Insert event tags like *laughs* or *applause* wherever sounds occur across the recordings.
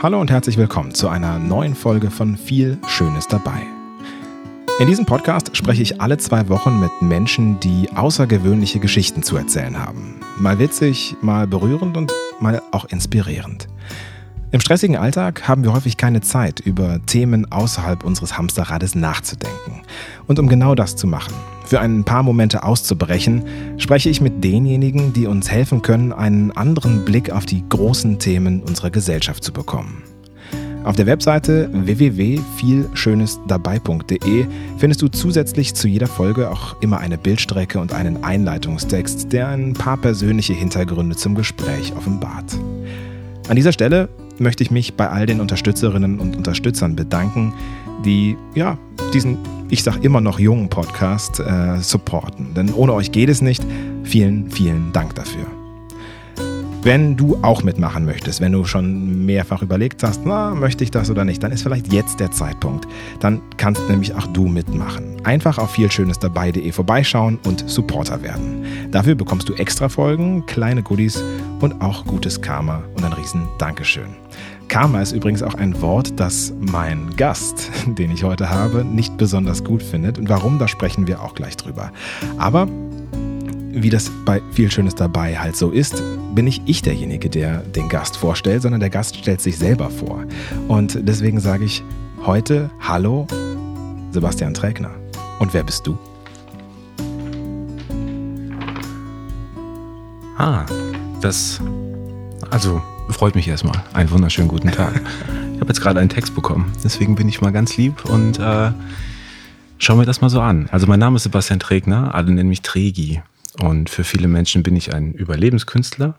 Hallo und herzlich willkommen zu einer neuen Folge von Viel Schönes dabei. In diesem Podcast spreche ich alle zwei Wochen mit Menschen, die außergewöhnliche Geschichten zu erzählen haben. Mal witzig, mal berührend und mal auch inspirierend. Im stressigen Alltag haben wir häufig keine Zeit, über Themen außerhalb unseres Hamsterrades nachzudenken. Und um genau das zu machen, für ein paar Momente auszubrechen, spreche ich mit denjenigen, die uns helfen können, einen anderen Blick auf die großen Themen unserer Gesellschaft zu bekommen. Auf der Webseite www.vielschönesdabei.de findest du zusätzlich zu jeder Folge auch immer eine Bildstrecke und einen Einleitungstext, der ein paar persönliche Hintergründe zum Gespräch offenbart. An dieser Stelle möchte ich mich bei all den Unterstützerinnen und Unterstützern bedanken, die ja diesen, ich sag immer noch jungen Podcast äh, supporten. Denn ohne euch geht es nicht. Vielen, vielen Dank dafür. Wenn du auch mitmachen möchtest, wenn du schon mehrfach überlegt hast, na, möchte ich das oder nicht, dann ist vielleicht jetzt der Zeitpunkt. Dann kannst nämlich auch du mitmachen. Einfach auf vielschönesdabei.de vorbeischauen und Supporter werden. Dafür bekommst du extra Folgen, kleine Goodies und auch gutes Karma und ein riesen Dankeschön. Karma ist übrigens auch ein Wort, das mein Gast, *laughs* den ich heute habe, nicht besonders gut findet. Und warum, da sprechen wir auch gleich drüber. Aber wie das bei viel Schönes dabei halt so ist, bin nicht ich derjenige, der den Gast vorstellt, sondern der Gast stellt sich selber vor. Und deswegen sage ich heute Hallo, Sebastian Trägner. Und wer bist du? Ah, das. Also, freut mich erstmal. Einen wunderschönen guten Tag. *laughs* Ich habe jetzt gerade einen Text bekommen, deswegen bin ich mal ganz lieb und äh, schauen wir das mal so an. Also, mein Name ist Sebastian Trägner, alle nennen mich Tregi. Und für viele Menschen bin ich ein Überlebenskünstler,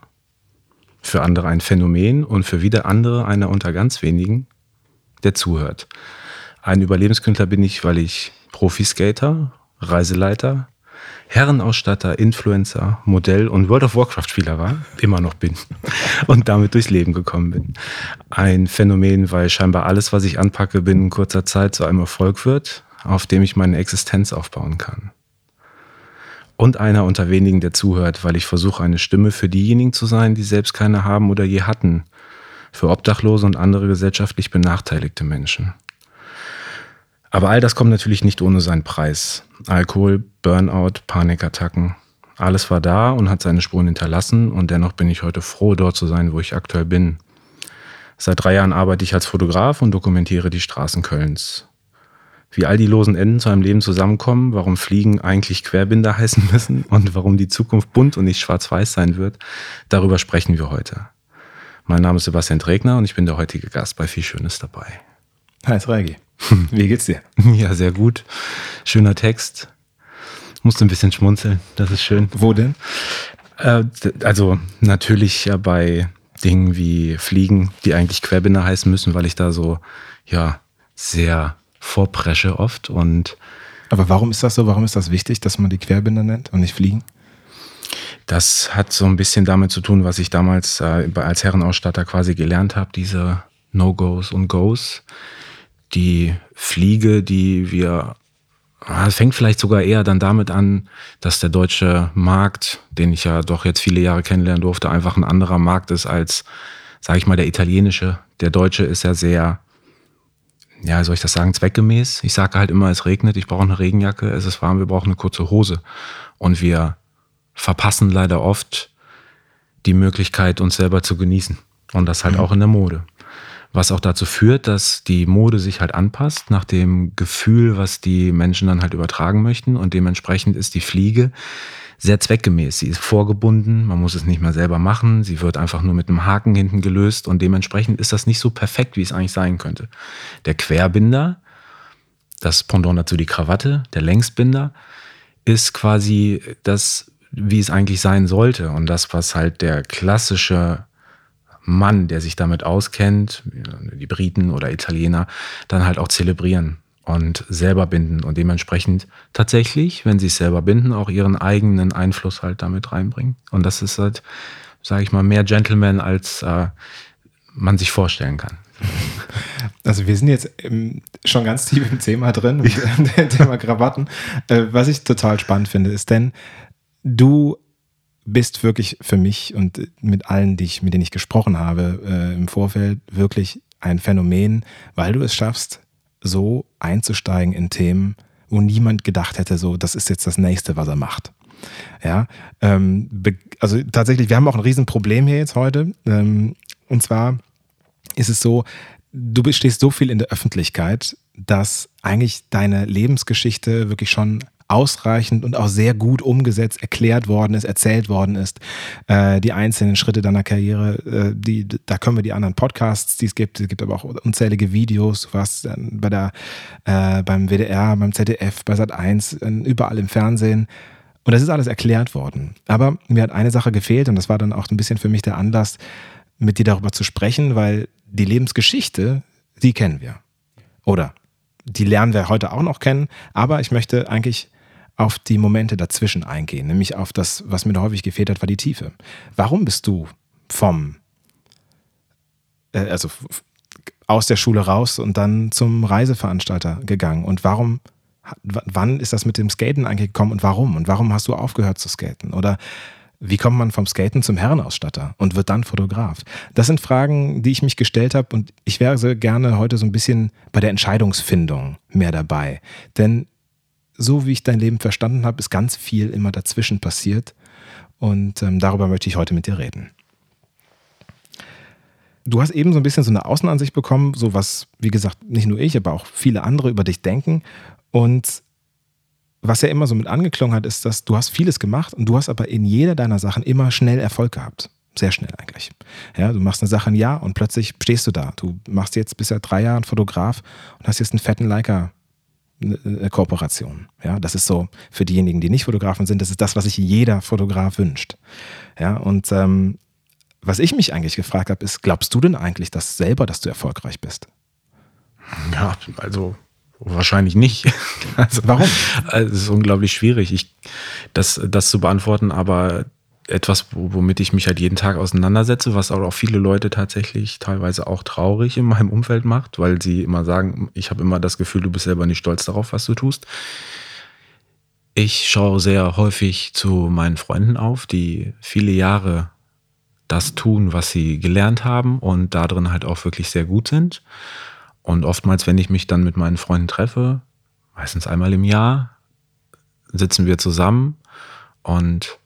für andere ein Phänomen und für wieder andere einer unter ganz wenigen, der zuhört. Ein Überlebenskünstler bin ich, weil ich Profiskater, Reiseleiter, Herrenausstatter, Influencer, Modell und World of Warcraft-Spieler war, immer noch bin *laughs* und damit durchs Leben gekommen bin. Ein Phänomen, weil scheinbar alles, was ich anpacke, binnen kurzer Zeit zu einem Erfolg wird, auf dem ich meine Existenz aufbauen kann und einer unter wenigen, der zuhört, weil ich versuche, eine Stimme für diejenigen zu sein, die selbst keine haben oder je hatten, für Obdachlose und andere gesellschaftlich benachteiligte Menschen. Aber all das kommt natürlich nicht ohne seinen Preis. Alkohol, Burnout, Panikattacken, alles war da und hat seine Spuren hinterlassen und dennoch bin ich heute froh, dort zu sein, wo ich aktuell bin. Seit drei Jahren arbeite ich als Fotograf und dokumentiere die Straßen Kölns wie all die losen Enden zu einem Leben zusammenkommen, warum Fliegen eigentlich Querbinder *laughs* heißen müssen und warum die Zukunft bunt und nicht schwarz-weiß sein wird, darüber sprechen wir heute. Mein Name ist Sebastian Trägner und ich bin der heutige Gast bei Viel Schönes dabei. Hi, Reigi. *laughs* Wie geht's dir? Ja, sehr gut. Schöner Text. Musste ein bisschen schmunzeln, das ist schön. Wo denn? Äh, also natürlich ja bei Dingen wie Fliegen, die eigentlich Querbinder heißen müssen, weil ich da so, ja, sehr vorpresche oft. Und Aber warum ist das so? Warum ist das wichtig, dass man die Querbinder nennt und nicht Fliegen? Das hat so ein bisschen damit zu tun, was ich damals äh, als Herrenausstatter quasi gelernt habe, diese No-Gos und Goes. Die Fliege, die wir, ah, es fängt vielleicht sogar eher dann damit an, dass der deutsche Markt, den ich ja doch jetzt viele Jahre kennenlernen durfte, einfach ein anderer Markt ist als, sage ich mal, der italienische. Der deutsche ist ja sehr ja, soll ich das sagen, zweckgemäß. Ich sage halt immer, es regnet, ich brauche eine Regenjacke, es ist warm, wir brauchen eine kurze Hose. Und wir verpassen leider oft die Möglichkeit, uns selber zu genießen. Und das halt mhm. auch in der Mode. Was auch dazu führt, dass die Mode sich halt anpasst nach dem Gefühl, was die Menschen dann halt übertragen möchten. Und dementsprechend ist die Fliege sehr zweckgemäß. Sie ist vorgebunden, man muss es nicht mehr selber machen, sie wird einfach nur mit einem Haken hinten gelöst und dementsprechend ist das nicht so perfekt, wie es eigentlich sein könnte. Der Querbinder, das Pendant dazu die Krawatte, der Längsbinder, ist quasi das, wie es eigentlich sein sollte und das, was halt der klassische Mann, der sich damit auskennt, die Briten oder Italiener, dann halt auch zelebrieren und selber binden und dementsprechend tatsächlich, wenn sie es selber binden, auch ihren eigenen Einfluss halt damit reinbringen. Und das ist halt, sage ich mal, mehr Gentleman, als äh, man sich vorstellen kann. *laughs* Also wir sind jetzt schon ganz tief im Thema drin, *laughs* im Thema Krawatten. Äh, was ich total spannend finde, ist denn, du bist wirklich für mich und mit allen, die ich, mit denen ich gesprochen habe äh, im Vorfeld, wirklich ein Phänomen, weil du es schaffst, so einzusteigen in Themen, wo niemand gedacht hätte, so, das ist jetzt das nächste, was er macht. Ja, ähm, also tatsächlich, wir haben auch ein Riesenproblem hier jetzt heute. Ähm, und zwar ist es so, du stehst so viel in der Öffentlichkeit, dass eigentlich deine Lebensgeschichte wirklich schon ausreichend und auch sehr gut umgesetzt, erklärt worden ist, erzählt worden ist. Äh, die einzelnen Schritte deiner Karriere, äh, die, da können wir die anderen Podcasts, die es gibt, es gibt aber auch unzählige Videos, warst bei der, äh, beim WDR, beim ZDF, bei Sat1, überall im Fernsehen. Und das ist alles erklärt worden. Aber mir hat eine Sache gefehlt und das war dann auch ein bisschen für mich der Anlass, mit dir darüber zu sprechen, weil die Lebensgeschichte, die kennen wir. Oder die lernen wir heute auch noch kennen, aber ich möchte eigentlich auf die Momente dazwischen eingehen, nämlich auf das, was mir da häufig gefehlt hat, war die Tiefe. Warum bist du vom, äh, also aus der Schule raus und dann zum Reiseveranstalter gegangen? Und warum, wann ist das mit dem Skaten eigentlich gekommen und warum? Und warum hast du aufgehört zu skaten? Oder wie kommt man vom Skaten zum Herrenausstatter und wird dann Fotograf? Das sind Fragen, die ich mich gestellt habe und ich wäre sehr gerne heute so ein bisschen bei der Entscheidungsfindung mehr dabei. Denn so wie ich dein Leben verstanden habe, ist ganz viel immer dazwischen passiert. Und ähm, darüber möchte ich heute mit dir reden. Du hast eben so ein bisschen so eine Außenansicht bekommen, so was, wie gesagt, nicht nur ich, aber auch viele andere über dich denken. Und was ja immer so mit angeklungen hat, ist, dass du hast vieles gemacht und du hast aber in jeder deiner Sachen immer schnell Erfolg gehabt. Sehr schnell eigentlich. Ja, du machst eine Sache ein Jahr und plötzlich stehst du da. Du machst jetzt bisher drei Jahre Fotograf und hast jetzt einen fetten Leica Kooperation. Ja, das ist so für diejenigen, die nicht Fotografen sind, das ist das, was sich jeder Fotograf wünscht. Ja, und ähm, was ich mich eigentlich gefragt habe, ist, glaubst du denn eigentlich das selber, dass du erfolgreich bist? Ja, also wahrscheinlich nicht. *laughs* Also, Warum? Es ist unglaublich schwierig, ich, das, das zu beantworten, aber etwas, womit ich mich halt jeden Tag auseinandersetze, was auch viele Leute tatsächlich teilweise auch traurig in meinem Umfeld macht, weil sie immer sagen, ich habe immer das Gefühl, du bist selber nicht stolz darauf, was du tust. Ich schaue sehr häufig zu meinen Freunden auf, die viele Jahre das tun, was sie gelernt haben und darin halt auch wirklich sehr gut sind. Und oftmals, wenn ich mich dann mit meinen Freunden treffe, meistens einmal im Jahr, sitzen wir zusammen und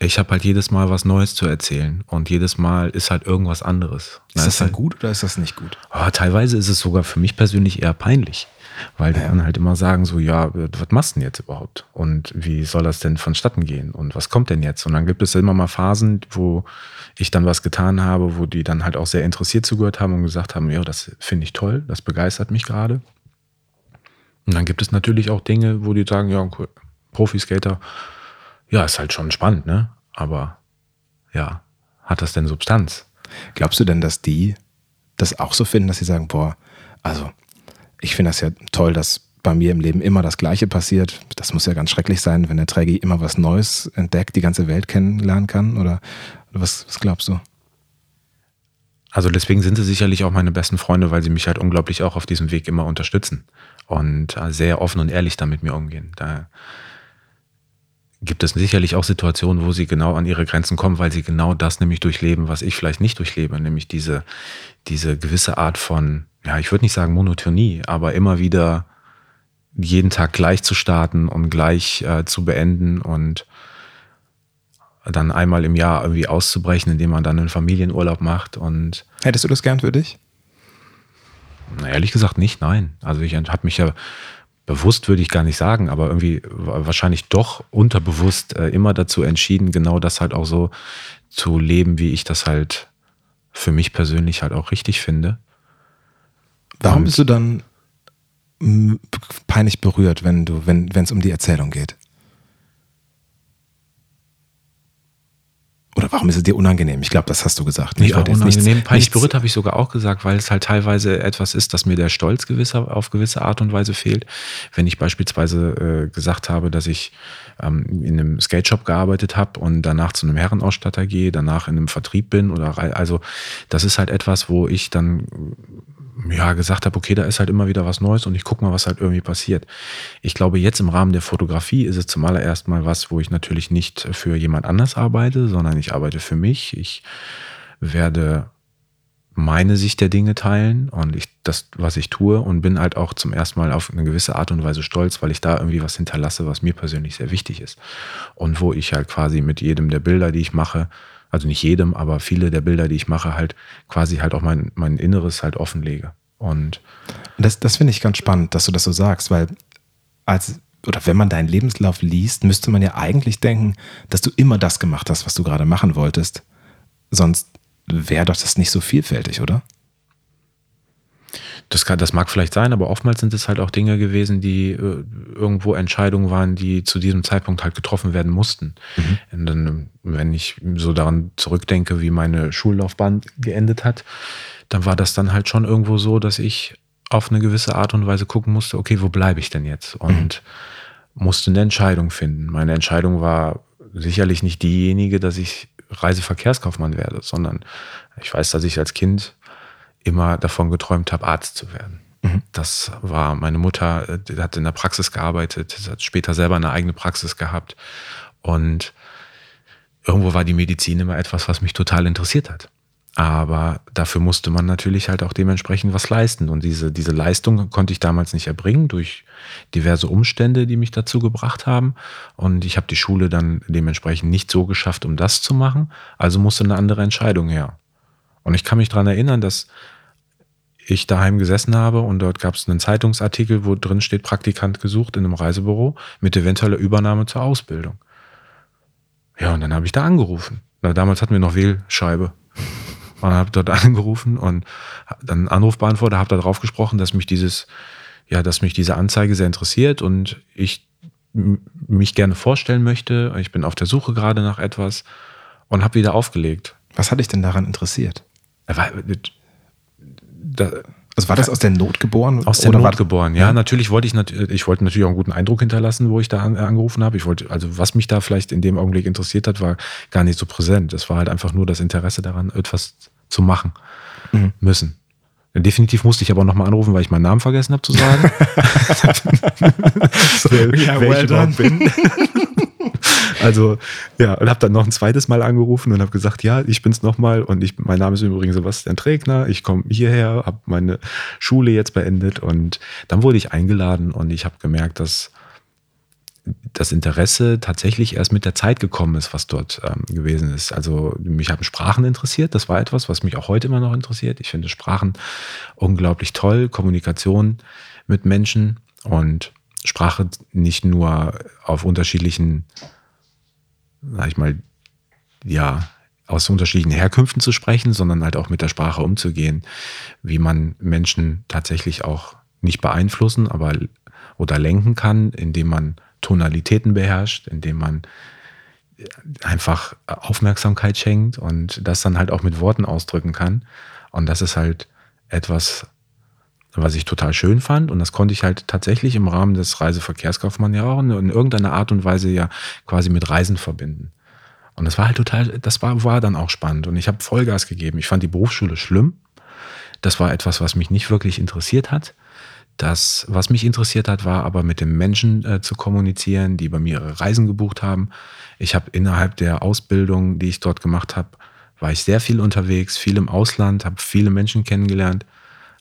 ich habe halt jedes Mal was Neues zu erzählen und jedes Mal ist halt irgendwas anderes. Ist das dann halt, gut oder ist das nicht gut? Oh, teilweise ist es sogar für mich persönlich eher peinlich, weil ja. die dann halt immer sagen so, ja, was machst du denn jetzt überhaupt? Und wie soll das denn vonstatten gehen? Und was kommt denn jetzt? Und dann gibt es immer mal Phasen, wo ich dann was getan habe, wo die dann halt auch sehr interessiert zugehört haben und gesagt haben, ja, das finde ich toll, das begeistert mich gerade. Und dann gibt es natürlich auch Dinge, wo die sagen, ja, cool, Profiskater, ja, ist halt schon spannend, ne? Aber ja, hat das denn Substanz? Glaubst du denn, dass die das auch so finden, dass sie sagen, boah, also ich finde das ja toll, dass bei mir im Leben immer das Gleiche passiert. Das muss ja ganz schrecklich sein, wenn der Trägi immer was Neues entdeckt, die ganze Welt kennenlernen kann. Oder was, was glaubst du? Also deswegen sind sie sicherlich auch meine besten Freunde, weil sie mich halt unglaublich auch auf diesem Weg immer unterstützen und äh, sehr offen und ehrlich damit mir umgehen. Da gibt es sicherlich auch Situationen, wo sie genau an ihre Grenzen kommen, weil sie genau das nämlich durchleben, was ich vielleicht nicht durchlebe, nämlich diese, diese gewisse Art von, ja, ich würde nicht sagen Monotonie, aber immer wieder jeden Tag gleich zu starten und gleich äh, zu beenden und dann einmal im Jahr irgendwie auszubrechen, indem man dann einen Familienurlaub macht und Hättest du das gern für dich? Na, ehrlich gesagt nicht, nein. Also ich habe mich ja bewusst würde ich gar nicht sagen, aber irgendwie wahrscheinlich doch unterbewusst äh, immer dazu entschieden, genau das halt auch so zu leben, wie ich das halt für mich persönlich halt auch richtig finde. Warum Und bist du dann peinlich berührt, wenn du, wenn es um die Erzählung geht? Oder warum ist es dir unangenehm? Ich glaube, das hast du gesagt. Ich ja, unangenehm. Peinlich berührt habe ich sogar auch gesagt, weil es halt teilweise etwas ist, dass mir der Stolz gewisser, auf gewisse Art und Weise fehlt. Wenn ich beispielsweise äh, gesagt habe, dass ich ähm, in einem Skate Shop gearbeitet habe und danach zu einem Herrenausstatter gehe, danach in einem Vertrieb bin oder also das ist halt etwas, wo ich dann ja, gesagt habe, okay, da ist halt immer wieder was Neues und ich gucke mal, was halt irgendwie passiert. Ich glaube, jetzt im Rahmen der Fotografie ist es zum allerersten mal was, wo ich natürlich nicht für jemand anders arbeite, sondern ich arbeite für mich. Ich werde meine Sicht der Dinge teilen und ich das, was ich tue und bin halt auch zum ersten Mal auf eine gewisse Art und Weise stolz, weil ich da irgendwie was hinterlasse, was mir persönlich sehr wichtig ist. Und wo ich halt quasi mit jedem der Bilder, die ich mache, also nicht jedem, aber viele der Bilder, die ich mache, halt quasi halt auch mein, mein Inneres halt offenlege. Und das, das finde ich ganz spannend, dass du das so sagst, weil als oder wenn man deinen Lebenslauf liest, müsste man ja eigentlich denken, dass du immer das gemacht hast, was du gerade machen wolltest. Sonst wäre doch das nicht so vielfältig, oder? Das, kann, das mag vielleicht sein, aber oftmals sind es halt auch Dinge gewesen, die äh, irgendwo Entscheidungen waren, die zu diesem Zeitpunkt halt getroffen werden mussten. Mhm. Und dann, wenn ich so daran zurückdenke, wie meine Schullaufbahn geendet hat, dann war das dann halt schon irgendwo so, dass ich auf eine gewisse Art und Weise gucken musste, okay, wo bleibe ich denn jetzt? Und mhm. musste eine Entscheidung finden. Meine Entscheidung war sicherlich nicht diejenige, dass ich Reiseverkehrskaufmann werde, sondern ich weiß, dass ich als Kind immer davon geträumt habe, Arzt zu werden. Mhm. Das war meine Mutter, die hat in der Praxis gearbeitet, hat später selber eine eigene Praxis gehabt. Und irgendwo war die Medizin immer etwas, was mich total interessiert hat. Aber dafür musste man natürlich halt auch dementsprechend was leisten. Und diese, diese Leistung konnte ich damals nicht erbringen durch diverse Umstände, die mich dazu gebracht haben. Und ich habe die Schule dann dementsprechend nicht so geschafft, um das zu machen. Also musste eine andere Entscheidung her. Und ich kann mich daran erinnern, dass ich daheim gesessen habe und dort gab es einen Zeitungsartikel, wo drin steht, Praktikant gesucht in einem Reisebüro mit eventueller Übernahme zur Ausbildung. Ja, und dann habe ich da angerufen. Damals hatten wir noch Wählscheibe und habe dort *laughs* angerufen und dann Anrufbeantworter, habe da drauf gesprochen, dass mich dieses, ja, dass mich diese Anzeige sehr interessiert und ich mich gerne vorstellen möchte. Ich bin auf der Suche gerade nach etwas und habe wieder aufgelegt. Was hat dich denn daran interessiert? Da, also war das aus der Not geboren? Aus der Not geboren, ja. ja. Natürlich wollte ich, ich wollte natürlich auch einen guten Eindruck hinterlassen, wo ich da angerufen habe. Ich wollte, also was mich da vielleicht in dem Augenblick interessiert hat, war gar nicht so präsent. Es war halt einfach nur das Interesse daran, etwas zu machen mhm. müssen. Definitiv musste ich aber nochmal anrufen, weil ich meinen Namen vergessen habe zu sagen. *laughs* *laughs* so, ja, wer well ich überhaupt bin. *laughs* Also ja, und habe dann noch ein zweites Mal angerufen und habe gesagt, ja, ich bin's nochmal. Und ich, mein Name ist übrigens Sebastian Trägner, ich komme hierher, habe meine Schule jetzt beendet. Und dann wurde ich eingeladen und ich habe gemerkt, dass das Interesse tatsächlich erst mit der Zeit gekommen ist, was dort ähm, gewesen ist. Also mich haben Sprachen interessiert, das war etwas, was mich auch heute immer noch interessiert. Ich finde Sprachen unglaublich toll, Kommunikation mit Menschen und Sprache nicht nur auf unterschiedlichen sag ich mal, ja, aus unterschiedlichen Herkünften zu sprechen, sondern halt auch mit der Sprache umzugehen, wie man Menschen tatsächlich auch nicht beeinflussen, aber oder lenken kann, indem man Tonalitäten beherrscht, indem man einfach Aufmerksamkeit schenkt und das dann halt auch mit Worten ausdrücken kann. Und das ist halt etwas, was ich total schön fand. Und das konnte ich halt tatsächlich im Rahmen des Reiseverkehrskaufmanns ja auch in, in irgendeiner Art und Weise ja quasi mit Reisen verbinden. Und das war halt total, das war, war dann auch spannend. Und ich habe Vollgas gegeben. Ich fand die Berufsschule schlimm. Das war etwas, was mich nicht wirklich interessiert hat. Das, was mich interessiert hat, war aber mit den Menschen äh, zu kommunizieren, die bei mir ihre Reisen gebucht haben. Ich habe innerhalb der Ausbildung, die ich dort gemacht habe, war ich sehr viel unterwegs, viel im Ausland, habe viele Menschen kennengelernt,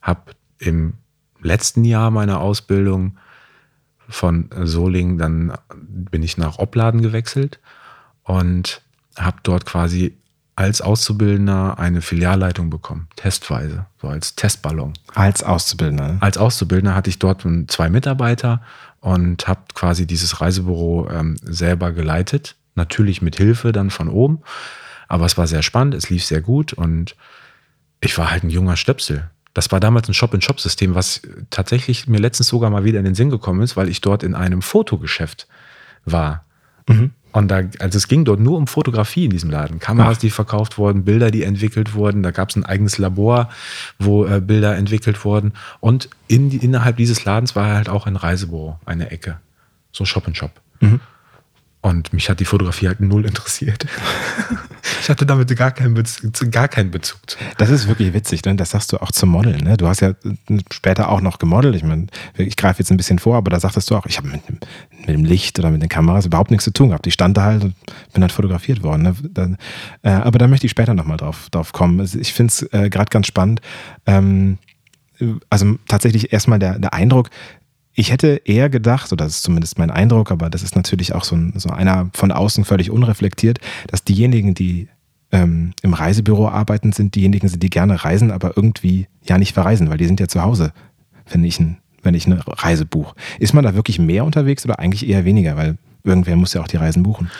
habe im letzten Jahr meiner Ausbildung von Solingen, dann bin ich nach Opladen gewechselt und habe dort quasi als Auszubildender eine Filialleitung bekommen, testweise, so als Testballon. Als Auszubildender? Als Auszubildender hatte ich dort zwei Mitarbeiter und habe quasi dieses Reisebüro ähm, selber geleitet, natürlich mit Hilfe dann von oben, aber es war sehr spannend, es lief sehr gut und ich war halt ein junger Stöpsel. Das war damals ein Shop-in-Shop-System, was tatsächlich mir letztens sogar mal wieder in den Sinn gekommen ist, weil ich dort in einem Fotogeschäft war. Mhm. Und da, also es ging dort nur um Fotografie in diesem Laden. Kameras, Ach. die verkauft wurden, Bilder, die entwickelt wurden. Da gab es ein eigenes Labor, wo äh, Bilder entwickelt wurden. Und in, innerhalb dieses Ladens war halt auch ein Reisebüro, eine Ecke. So Shop in Shop. Mhm. Und mich hat die Fotografie halt null interessiert. *laughs* ich hatte damit gar keinen Bezug, gar keinen Bezug zu. Das ist wirklich witzig, denn das sagst du auch zum Modeln. Ne? Du hast ja später auch noch gemodelt. Ich meine, ich greife jetzt ein bisschen vor, aber da sagtest du auch, ich habe mit, mit, dem Licht oder mit den Kameras überhaupt nichts zu tun gehabt. Ich stand da halt und bin halt fotografiert worden. Ne? Da, äh, aber da möchte ich später nochmal drauf, drauf kommen. Ich finde es äh, gerade ganz spannend. Ähm, also tatsächlich erstmal der, der Eindruck, ich hätte eher gedacht, oder das ist zumindest mein Eindruck, aber das ist natürlich auch so, ein, so einer von außen völlig unreflektiert, dass diejenigen, die ähm, im Reisebüro arbeiten, sind diejenigen, die gerne reisen, aber irgendwie ja nicht verreisen, weil die sind ja zu Hause, wenn ich, ein, wenn ich eine Reise buche. Ist man da wirklich mehr unterwegs oder eigentlich eher weniger? Weil irgendwer muss ja auch die Reisen buchen.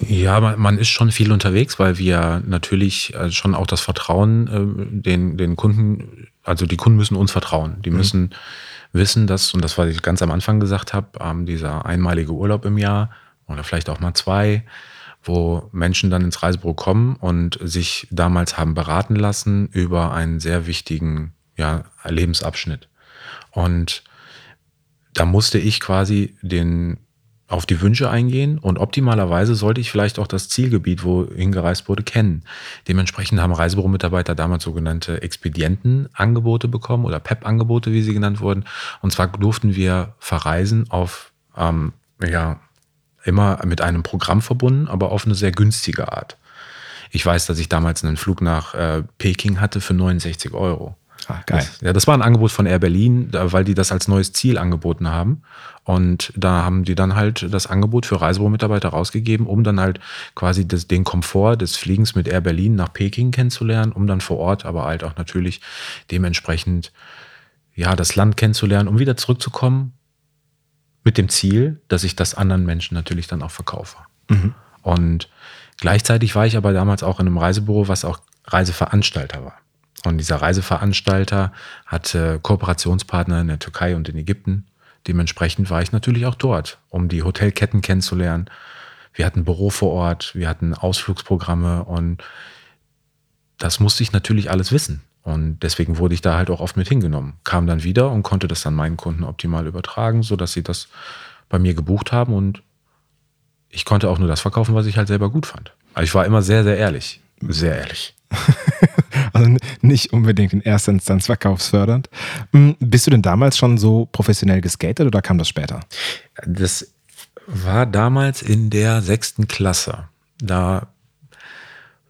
Ja, man, man ist schon viel unterwegs, weil wir natürlich äh, schon auch das Vertrauen äh, den, den Kunden, also die Kunden müssen uns vertrauen. Die mhm. Wissen, dass, und das, was ich ganz am Anfang gesagt habe, ähm, dieser einmalige Urlaub im Jahr oder vielleicht auch mal zwei, wo Menschen dann ins Reisebüro kommen und sich damals haben beraten lassen über einen sehr wichtigen ja, Lebensabschnitt. Und da musste ich quasi den auf die Wünsche eingehen und optimalerweise sollte ich vielleicht auch das Zielgebiet, wo hingereist wurde, kennen. Dementsprechend haben Reisebüro-Mitarbeiter damals sogenannte Expedientenangebote bekommen oder PEP-Angebote, wie sie genannt wurden. Und zwar durften wir verreisen auf, ähm, ja, immer mit einem Programm verbunden, aber auf eine sehr günstige Art. Ich weiß, dass ich damals einen Flug nach äh, Peking hatte für 69 Euro. Ah, geil. Das, ja, das war ein Angebot von Air Berlin, weil die das als neues Ziel angeboten haben. Und da haben die dann halt das Angebot für Reisebüro-Mitarbeiter rausgegeben, um dann halt quasi das, den Komfort des Fliegens mit Air Berlin nach Peking kennenzulernen, um dann vor Ort aber halt auch natürlich dementsprechend ja das Land kennenzulernen, um wieder zurückzukommen mit dem Ziel, dass ich das anderen Menschen natürlich dann auch verkaufe. Mhm. Und gleichzeitig war ich aber damals auch in einem Reisebüro, was auch Reiseveranstalter war. Und dieser Reiseveranstalter hatte Kooperationspartner in der Türkei und in Ägypten. Dementsprechend war ich natürlich auch dort, um die Hotelketten kennenzulernen. Wir hatten Büro vor Ort, wir hatten Ausflugsprogramme und das musste ich natürlich alles wissen. Und deswegen wurde ich da halt auch oft mit hingenommen. Kam dann wieder und konnte das dann meinen Kunden optimal übertragen, sodass sie das bei mir gebucht haben und ich konnte auch nur das verkaufen, was ich halt selber gut fand. Also ich war immer sehr, sehr ehrlich. Sehr ehrlich. *laughs* also nicht unbedingt in erster Instanz verkaufsfördernd. Hm, bist du denn damals schon so professionell geskatet oder kam das später? Das war damals in der sechsten Klasse. Da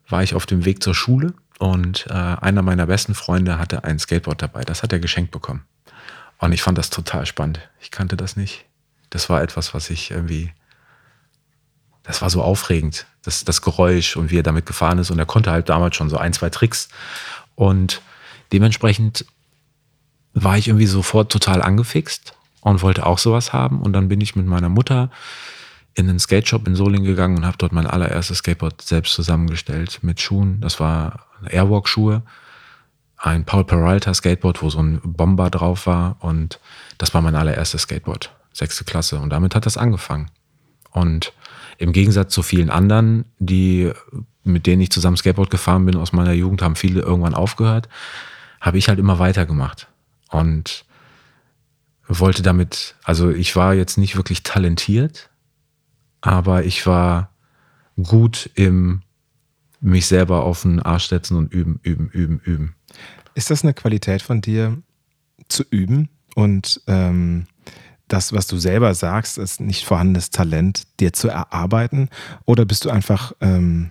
war ich auf dem Weg zur Schule und äh, einer meiner besten Freunde hatte ein Skateboard dabei. Das hat er geschenkt bekommen. Und ich fand das total spannend. Ich kannte das nicht. Das war etwas, was ich irgendwie das war so aufregend, das, das Geräusch und wie er damit gefahren ist. Und er konnte halt damals schon so ein, zwei Tricks. Und dementsprechend war ich irgendwie sofort total angefixt und wollte auch sowas haben. Und dann bin ich mit meiner Mutter in den Skate Shop in Solingen gegangen und habe dort mein allererstes Skateboard selbst zusammengestellt mit Schuhen. Das war Airwalk-Schuhe, ein Paul Peralta Skateboard, wo so ein Bomber drauf war. Und das war mein allererstes Skateboard, sechste Klasse. Und damit hat das angefangen. Und im Gegensatz zu vielen anderen, die, mit denen ich zusammen Skateboard gefahren bin aus meiner Jugend, haben viele irgendwann aufgehört, habe ich halt immer weitergemacht. Und wollte damit, also ich war jetzt nicht wirklich talentiert, aber ich war gut im mich selber auf den Arsch setzen und üben, üben, üben, üben. Ist das eine Qualität von dir, zu üben und ähm, das, was du selber sagst, ist nicht vorhandenes Talent, dir zu erarbeiten? Oder bist du einfach ähm,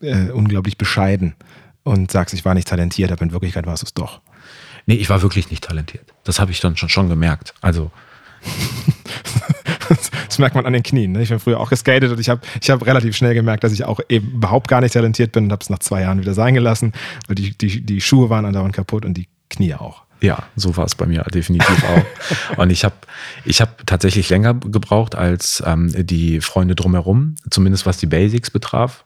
äh, unglaublich bescheiden und sagst, ich war nicht talentiert, aber in Wirklichkeit warst du es doch? Nee, ich war wirklich nicht talentiert. Das habe ich dann schon, schon gemerkt. Also. *laughs* das merkt man an den Knien. Ne? Ich bin früher auch geskatet und ich habe ich hab relativ schnell gemerkt, dass ich auch eben überhaupt gar nicht talentiert bin und habe es nach zwei Jahren wieder sein gelassen. Weil die, die, die Schuhe waren andauernd kaputt und die Knie auch. Ja, so war es bei mir definitiv auch. *laughs* Und ich habe ich hab tatsächlich länger gebraucht als ähm, die Freunde drumherum, zumindest was die Basics betraf.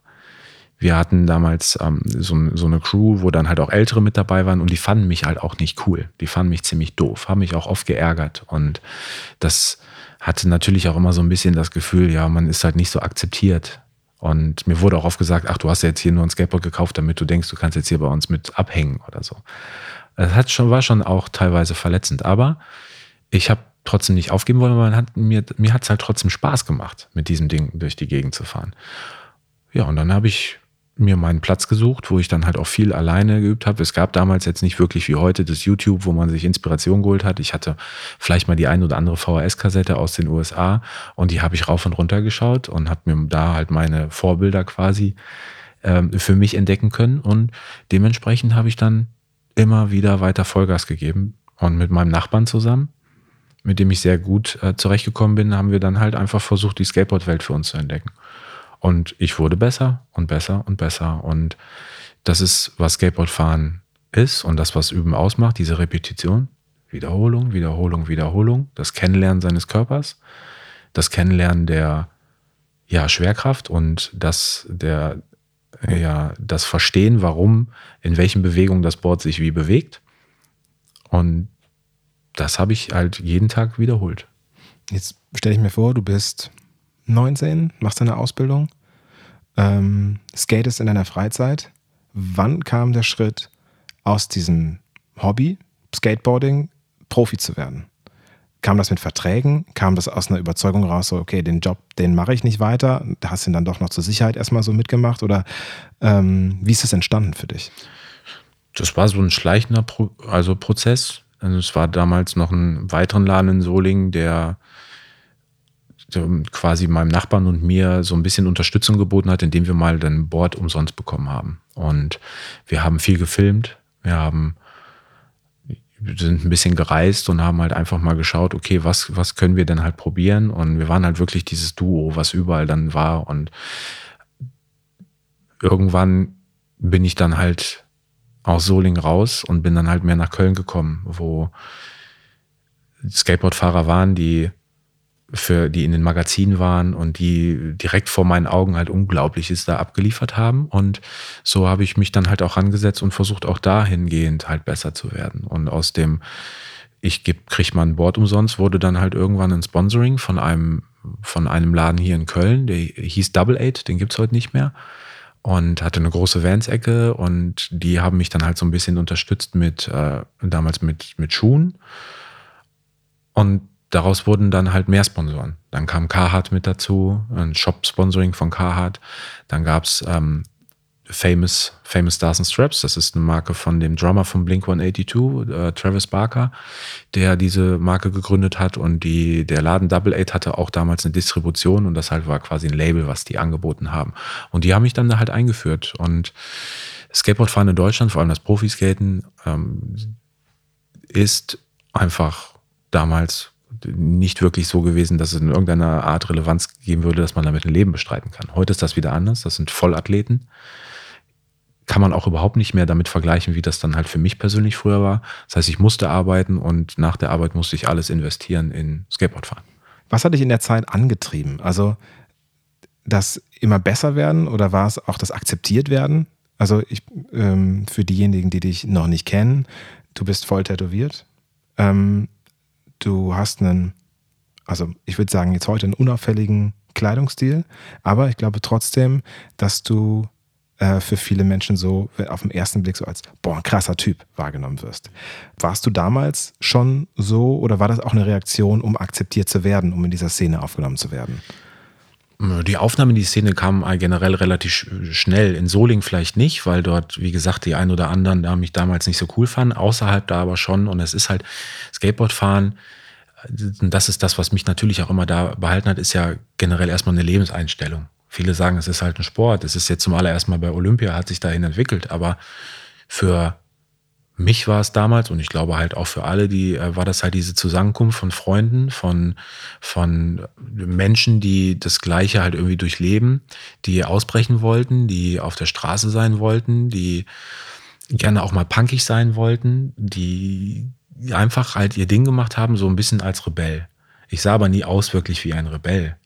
Wir hatten damals ähm, so, so eine Crew, wo dann halt auch Ältere mit dabei waren und die fanden mich halt auch nicht cool. Die fanden mich ziemlich doof, haben mich auch oft geärgert. Und das hatte natürlich auch immer so ein bisschen das Gefühl, ja, man ist halt nicht so akzeptiert. Und mir wurde auch oft gesagt, ach, du hast ja jetzt hier nur ein Skateboard gekauft, damit du denkst, du kannst jetzt hier bei uns mit abhängen oder so. Das hat schon, war schon auch teilweise verletzend, aber ich habe trotzdem nicht aufgeben wollen, man hat, mir, mir hat es halt trotzdem Spaß gemacht, mit diesem Ding durch die Gegend zu fahren. Ja, und dann habe ich mir meinen Platz gesucht, wo ich dann halt auch viel alleine geübt habe. Es gab damals jetzt nicht wirklich wie heute das YouTube, wo man sich Inspiration geholt hat. Ich hatte vielleicht mal die ein oder andere VHS-Kassette aus den USA und die habe ich rauf und runter geschaut und habe mir da halt meine Vorbilder quasi ähm, für mich entdecken können. Und dementsprechend habe ich dann immer wieder weiter Vollgas gegeben. Und mit meinem Nachbarn zusammen, mit dem ich sehr gut äh, zurechtgekommen bin, haben wir dann halt einfach versucht, die Skateboard-Welt für uns zu entdecken. Und ich wurde besser und besser und besser. Und das ist, was Skateboardfahren ist und das, was Üben ausmacht, diese Repetition. Wiederholung, Wiederholung, Wiederholung. Das Kennenlernen seines Körpers. Das Kennenlernen der ja, Schwerkraft und das, der, ja, das Verstehen, warum, in welchen Bewegungen das Board sich wie bewegt. Und das habe ich halt jeden Tag wiederholt. Jetzt stelle ich mir vor, du bist 19, machst deine Ausbildung, ähm, skatest in deiner Freizeit. Wann kam der Schritt aus diesem Hobby, Skateboarding, Profi zu werden? Kam das mit Verträgen? Kam das aus einer Überzeugung raus, so, okay, den Job, den mache ich nicht weiter? Hast du ihn dann doch noch zur Sicherheit erstmal so mitgemacht? Oder ähm, wie ist das entstanden für dich? Das war so ein schleichender Pro also Prozess. Also es war damals noch ein weiteren Laden in Solingen, der quasi meinem Nachbarn und mir so ein bisschen Unterstützung geboten hat, indem wir mal den Board umsonst bekommen haben. Und wir haben viel gefilmt, wir haben sind ein bisschen gereist und haben halt einfach mal geschaut, okay, was, was können wir denn halt probieren? Und wir waren halt wirklich dieses Duo, was überall dann war. Und irgendwann bin ich dann halt aus Soling raus und bin dann halt mehr nach Köln gekommen, wo Skateboardfahrer waren, die für die in den Magazinen waren und die direkt vor meinen Augen halt Unglaubliches da abgeliefert haben. Und so habe ich mich dann halt auch angesetzt und versucht auch dahingehend halt besser zu werden. Und aus dem, ich geb, krieg mal ein Board umsonst, wurde dann halt irgendwann ein Sponsoring von einem, von einem Laden hier in Köln, der hieß Double Eight, den gibt's heute nicht mehr. Und hatte eine große Vans-Ecke und die haben mich dann halt so ein bisschen unterstützt mit, äh, damals mit, mit Schuhen. Und daraus wurden dann halt mehr Sponsoren. Dann kam Carhartt mit dazu, ein Shop-Sponsoring von Carhartt. Dann gab's ähm, Famous, Famous Stars and Straps. Das ist eine Marke von dem Drummer von Blink 182, äh, Travis Barker, der diese Marke gegründet hat. Und die, der Laden Double Eight hatte auch damals eine Distribution und das halt war quasi ein Label, was die angeboten haben. Und die haben mich dann da halt eingeführt. Und Skateboardfahren in Deutschland, vor allem das Profiskaten, ähm, ist einfach damals nicht wirklich so gewesen, dass es in irgendeiner Art Relevanz geben würde, dass man damit ein Leben bestreiten kann. Heute ist das wieder anders. Das sind Vollathleten. Kann man auch überhaupt nicht mehr damit vergleichen, wie das dann halt für mich persönlich früher war. Das heißt, ich musste arbeiten und nach der Arbeit musste ich alles investieren in Skateboardfahren. Was hat dich in der Zeit angetrieben? Also das immer besser werden oder war es auch das akzeptiert werden? Also ich, ähm, für diejenigen, die dich noch nicht kennen, du bist voll tätowiert. Ähm, du hast einen, also ich würde sagen, jetzt heute einen unauffälligen Kleidungsstil, aber ich glaube trotzdem, dass du äh, für viele Menschen so auf den ersten Blick so als, boah, ein krasser Typ wahrgenommen wirst. Warst du damals schon so oder war das auch eine Reaktion, um akzeptiert zu werden, um in dieser Szene aufgenommen zu werden? Die Aufnahme in die Szene kam generell relativ schnell. In Soling vielleicht nicht, weil dort, wie gesagt, die ein oder anderen da mich damals nicht so cool fanden. Außerhalb da aber schon. Und es ist halt Skateboardfahren. Das ist das, was mich natürlich auch immer da behalten hat, ist ja generell erstmal eine Lebenseinstellung. Viele sagen, es ist halt ein Sport. Es ist jetzt zum allerersten Mal bei Olympia, hat sich dahin entwickelt. Aber für mich war es damals und ich glaube halt auch für alle, die äh, war das halt diese Zusammenkunft von Freunden, von von Menschen, die das Gleiche halt irgendwie durchleben, die ausbrechen wollten, die auf der Straße sein wollten, die gerne auch mal punkig sein wollten, die einfach halt ihr Ding gemacht haben, so ein bisschen als Rebell. Ich sah aber nie aus wirklich wie ein Rebell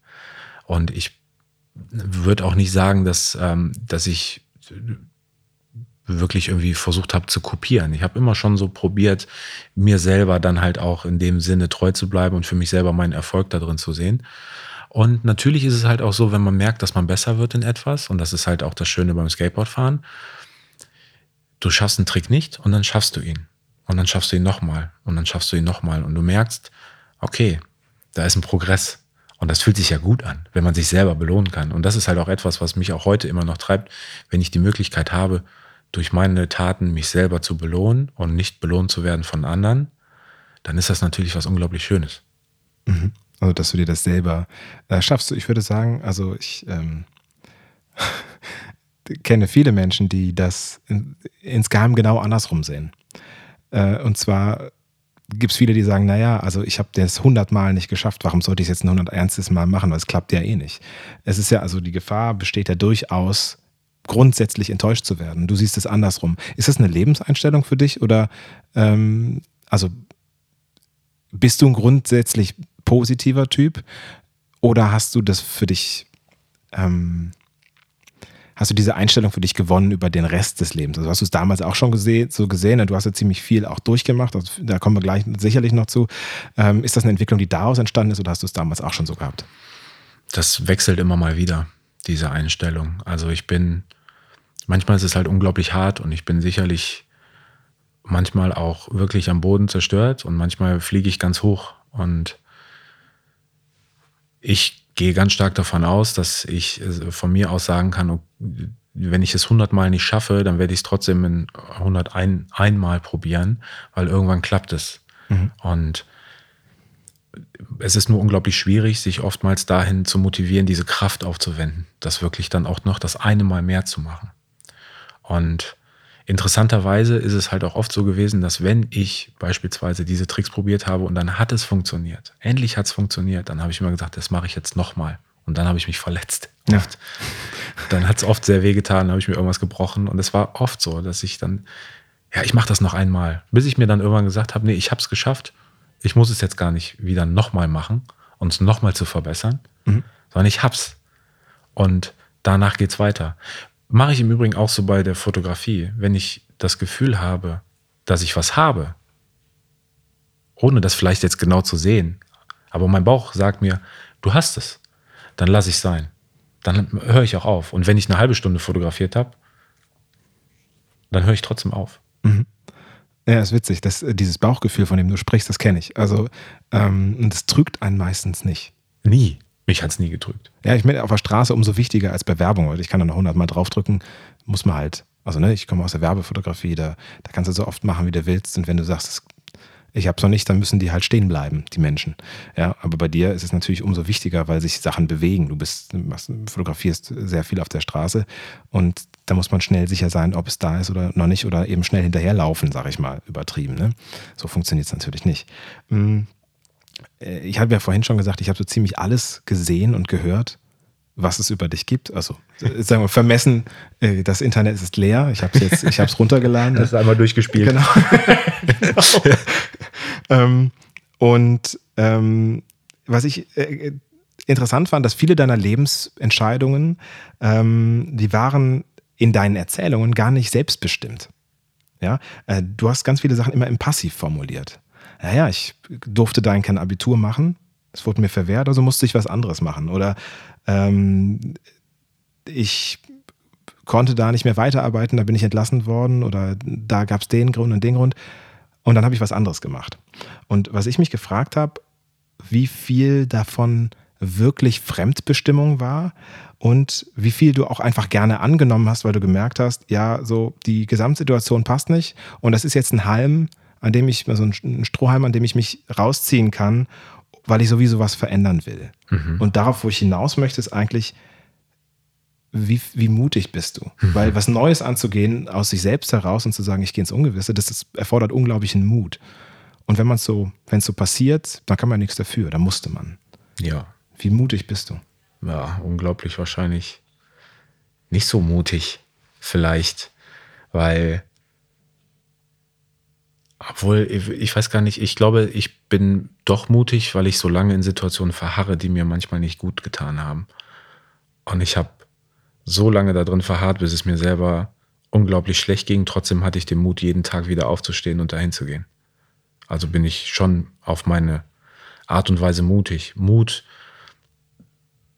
und ich würde auch nicht sagen, dass ähm, dass ich wirklich irgendwie versucht habe zu kopieren. Ich habe immer schon so probiert, mir selber dann halt auch in dem Sinne treu zu bleiben und für mich selber meinen Erfolg da drin zu sehen. Und natürlich ist es halt auch so, wenn man merkt, dass man besser wird in etwas, und das ist halt auch das Schöne beim Skateboardfahren, du schaffst einen Trick nicht und dann schaffst du ihn. Und dann schaffst du ihn nochmal und dann schaffst du ihn nochmal. Und du merkst, okay, da ist ein Progress. Und das fühlt sich ja gut an, wenn man sich selber belohnen kann. Und das ist halt auch etwas, was mich auch heute immer noch treibt, wenn ich die Möglichkeit habe, durch meine Taten mich selber zu belohnen und nicht belohnt zu werden von anderen, dann ist das natürlich was unglaublich Schönes. Mhm. Also, dass du dir das selber äh, schaffst. Ich würde sagen, also ich ähm, *laughs* kenne viele Menschen, die das in, insgeheim genau andersrum sehen. Äh, und zwar gibt es viele, die sagen, naja, also ich habe das hundertmal nicht geschafft, warum sollte ich es jetzt ein hunderternstes Mal machen, weil es klappt ja eh nicht. Es ist ja, also die Gefahr besteht ja durchaus, grundsätzlich enttäuscht zu werden. Du siehst es andersrum. Ist das eine Lebenseinstellung für dich oder ähm, also bist du ein grundsätzlich positiver Typ oder hast du das für dich ähm, hast du diese Einstellung für dich gewonnen über den Rest des Lebens? Also hast du es damals auch schon gesehen, so gesehen? Du hast ja ziemlich viel auch durchgemacht, also da kommen wir gleich sicherlich noch zu. Ähm, ist das eine Entwicklung, die daraus entstanden ist oder hast du es damals auch schon so gehabt? Das wechselt immer mal wieder, diese Einstellung. Also ich bin, manchmal ist es halt unglaublich hart und ich bin sicherlich manchmal auch wirklich am Boden zerstört und manchmal fliege ich ganz hoch und ich gehe ganz stark davon aus, dass ich äh, von mir aus sagen kann, wenn ich es 100 Mal nicht schaffe, dann werde ich es trotzdem in 101 einmal probieren, weil irgendwann klappt es. Mhm. Und es ist nur unglaublich schwierig, sich oftmals dahin zu motivieren, diese Kraft aufzuwenden, das wirklich dann auch noch das eine Mal mehr zu machen. Und Interessanterweise ist es halt auch oft so gewesen, dass wenn ich beispielsweise diese Tricks probiert habe und dann hat es funktioniert, endlich hat es funktioniert, dann habe ich immer gesagt, das mache ich jetzt nochmal. Und dann habe ich mich verletzt. Ja. Dann hat es oft sehr weh getan, dann habe ich mir irgendwas gebrochen. Und es war oft so, dass ich dann, ja, ich mache das noch einmal. Bis ich mir dann irgendwann gesagt habe, nee, ich habe es geschafft. Ich muss es jetzt gar nicht wieder nochmal machen, um es nochmal zu verbessern, mhm. sondern ich hab's. Und danach geht es weiter. Mache ich im Übrigen auch so bei der Fotografie. Wenn ich das Gefühl habe, dass ich was habe, ohne das vielleicht jetzt genau zu sehen, aber mein Bauch sagt mir, du hast es, dann lasse ich es sein. Dann höre ich auch auf. Und wenn ich eine halbe Stunde fotografiert habe, dann höre ich trotzdem auf. Mhm. Ja, ist witzig. Das, äh, dieses Bauchgefühl, von dem du sprichst, das kenne ich. Also, ähm, das trügt einen meistens nicht. Nie. Mich hat es nie gedrückt. Ja, ich meine, auf der Straße umso wichtiger als bei Werbung. weil Ich kann da noch hundertmal draufdrücken, muss man halt. Also, ne, ich komme aus der Werbefotografie, da, da kannst du so oft machen, wie du willst. Und wenn du sagst, ich habe es noch nicht, dann müssen die halt stehen bleiben, die Menschen. Ja, aber bei dir ist es natürlich umso wichtiger, weil sich Sachen bewegen. Du bist, fotografierst sehr viel auf der Straße und da muss man schnell sicher sein, ob es da ist oder noch nicht oder eben schnell hinterherlaufen, sage ich mal, übertrieben. Ne? So funktioniert es natürlich nicht. Hm. Äh, ich habe ja vorhin schon gesagt, ich habe so ziemlich alles gesehen und gehört, was es über dich gibt. Also äh, sagen wir vermessen, äh, das Internet ist leer. Ich habe es jetzt, ich habe es runtergeladen. *laughs* Das ist einmal durchgespielt. Genau. genau. *laughs* *laughs* ähm, und ähm, was ich äh, interessant fand, dass viele deiner Lebensentscheidungen, ähm, die waren in deinen Erzählungen gar nicht selbstbestimmt. Ja, äh, du hast ganz viele Sachen immer im Passiv formuliert naja, ich durfte da kein Abitur machen, es wurde mir verwehrt, also musste ich was anderes machen. Oder ähm, ich konnte da nicht mehr weiterarbeiten, da bin ich entlassen worden oder da gab es den Grund und den Grund. Und dann habe ich was anderes gemacht. Und was ich mich gefragt habe, wie viel davon wirklich Fremdbestimmung war und wie viel du auch einfach gerne angenommen hast, weil du gemerkt hast, ja, so die Gesamtsituation passt nicht und das ist jetzt ein Halm, an dem ich, so ein Strohhalm, an dem ich mich rausziehen kann, weil ich sowieso was verändern will. Mhm. Und darauf, wo ich hinaus möchte, ist eigentlich, wie, wie mutig bist du? Mhm. Weil was Neues anzugehen, aus sich selbst heraus und zu sagen, ich gehe ins Ungewisse, das, das erfordert unglaublichen Mut. Und wenn man so, wenn es so passiert, dann kann man nichts dafür, da musste man. Ja. Wie mutig bist du? Ja, unglaublich wahrscheinlich nicht so mutig, vielleicht, weil obwohl, ich weiß gar nicht, ich glaube, ich bin doch mutig, weil ich so lange in Situationen verharre, die mir manchmal nicht gut getan haben. Und ich habe so lange da drin verharrt, bis es mir selber unglaublich schlecht ging. Trotzdem hatte ich den Mut, jeden Tag wieder aufzustehen und dahin zu gehen. Also bin ich schon auf meine Art und Weise mutig. Mut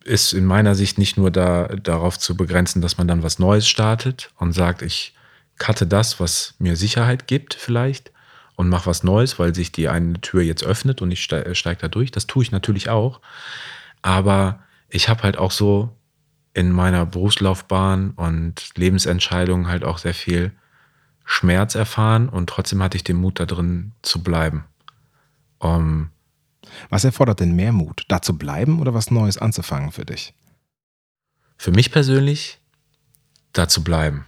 ist in meiner Sicht nicht nur da, darauf zu begrenzen, dass man dann was Neues startet und sagt, ich cutte das, was mir Sicherheit gibt vielleicht, und mache was Neues, weil sich die eine Tür jetzt öffnet und ich steige steig da durch. Das tue ich natürlich auch. Aber ich habe halt auch so in meiner Berufslaufbahn und Lebensentscheidungen halt auch sehr viel Schmerz erfahren und trotzdem hatte ich den Mut da drin zu bleiben. Um, was erfordert denn mehr Mut? Da zu bleiben oder was Neues anzufangen für dich? Für mich persönlich, da zu bleiben.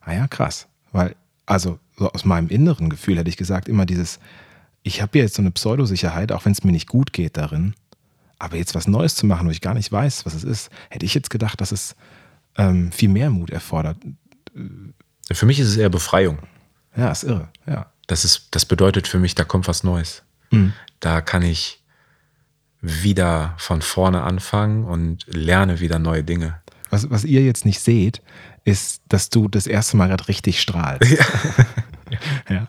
Ah ja, krass. Weil, also so aus meinem inneren Gefühl hätte ich gesagt, immer dieses, ich habe jetzt so eine Pseudosicherheit, auch wenn es mir nicht gut geht darin. Aber jetzt was Neues zu machen, wo ich gar nicht weiß, was es ist, hätte ich jetzt gedacht, dass es ähm, viel mehr Mut erfordert. Für mich ist es eher Befreiung. Ja, ist irre, ja. Das, ist, das bedeutet für mich, da kommt was Neues. Mhm. Da kann ich wieder von vorne anfangen und lerne wieder neue Dinge. Was, was ihr jetzt nicht seht, ist, dass du das erste Mal gerade richtig strahlst. Ja. *laughs* *laughs* *laughs* ja.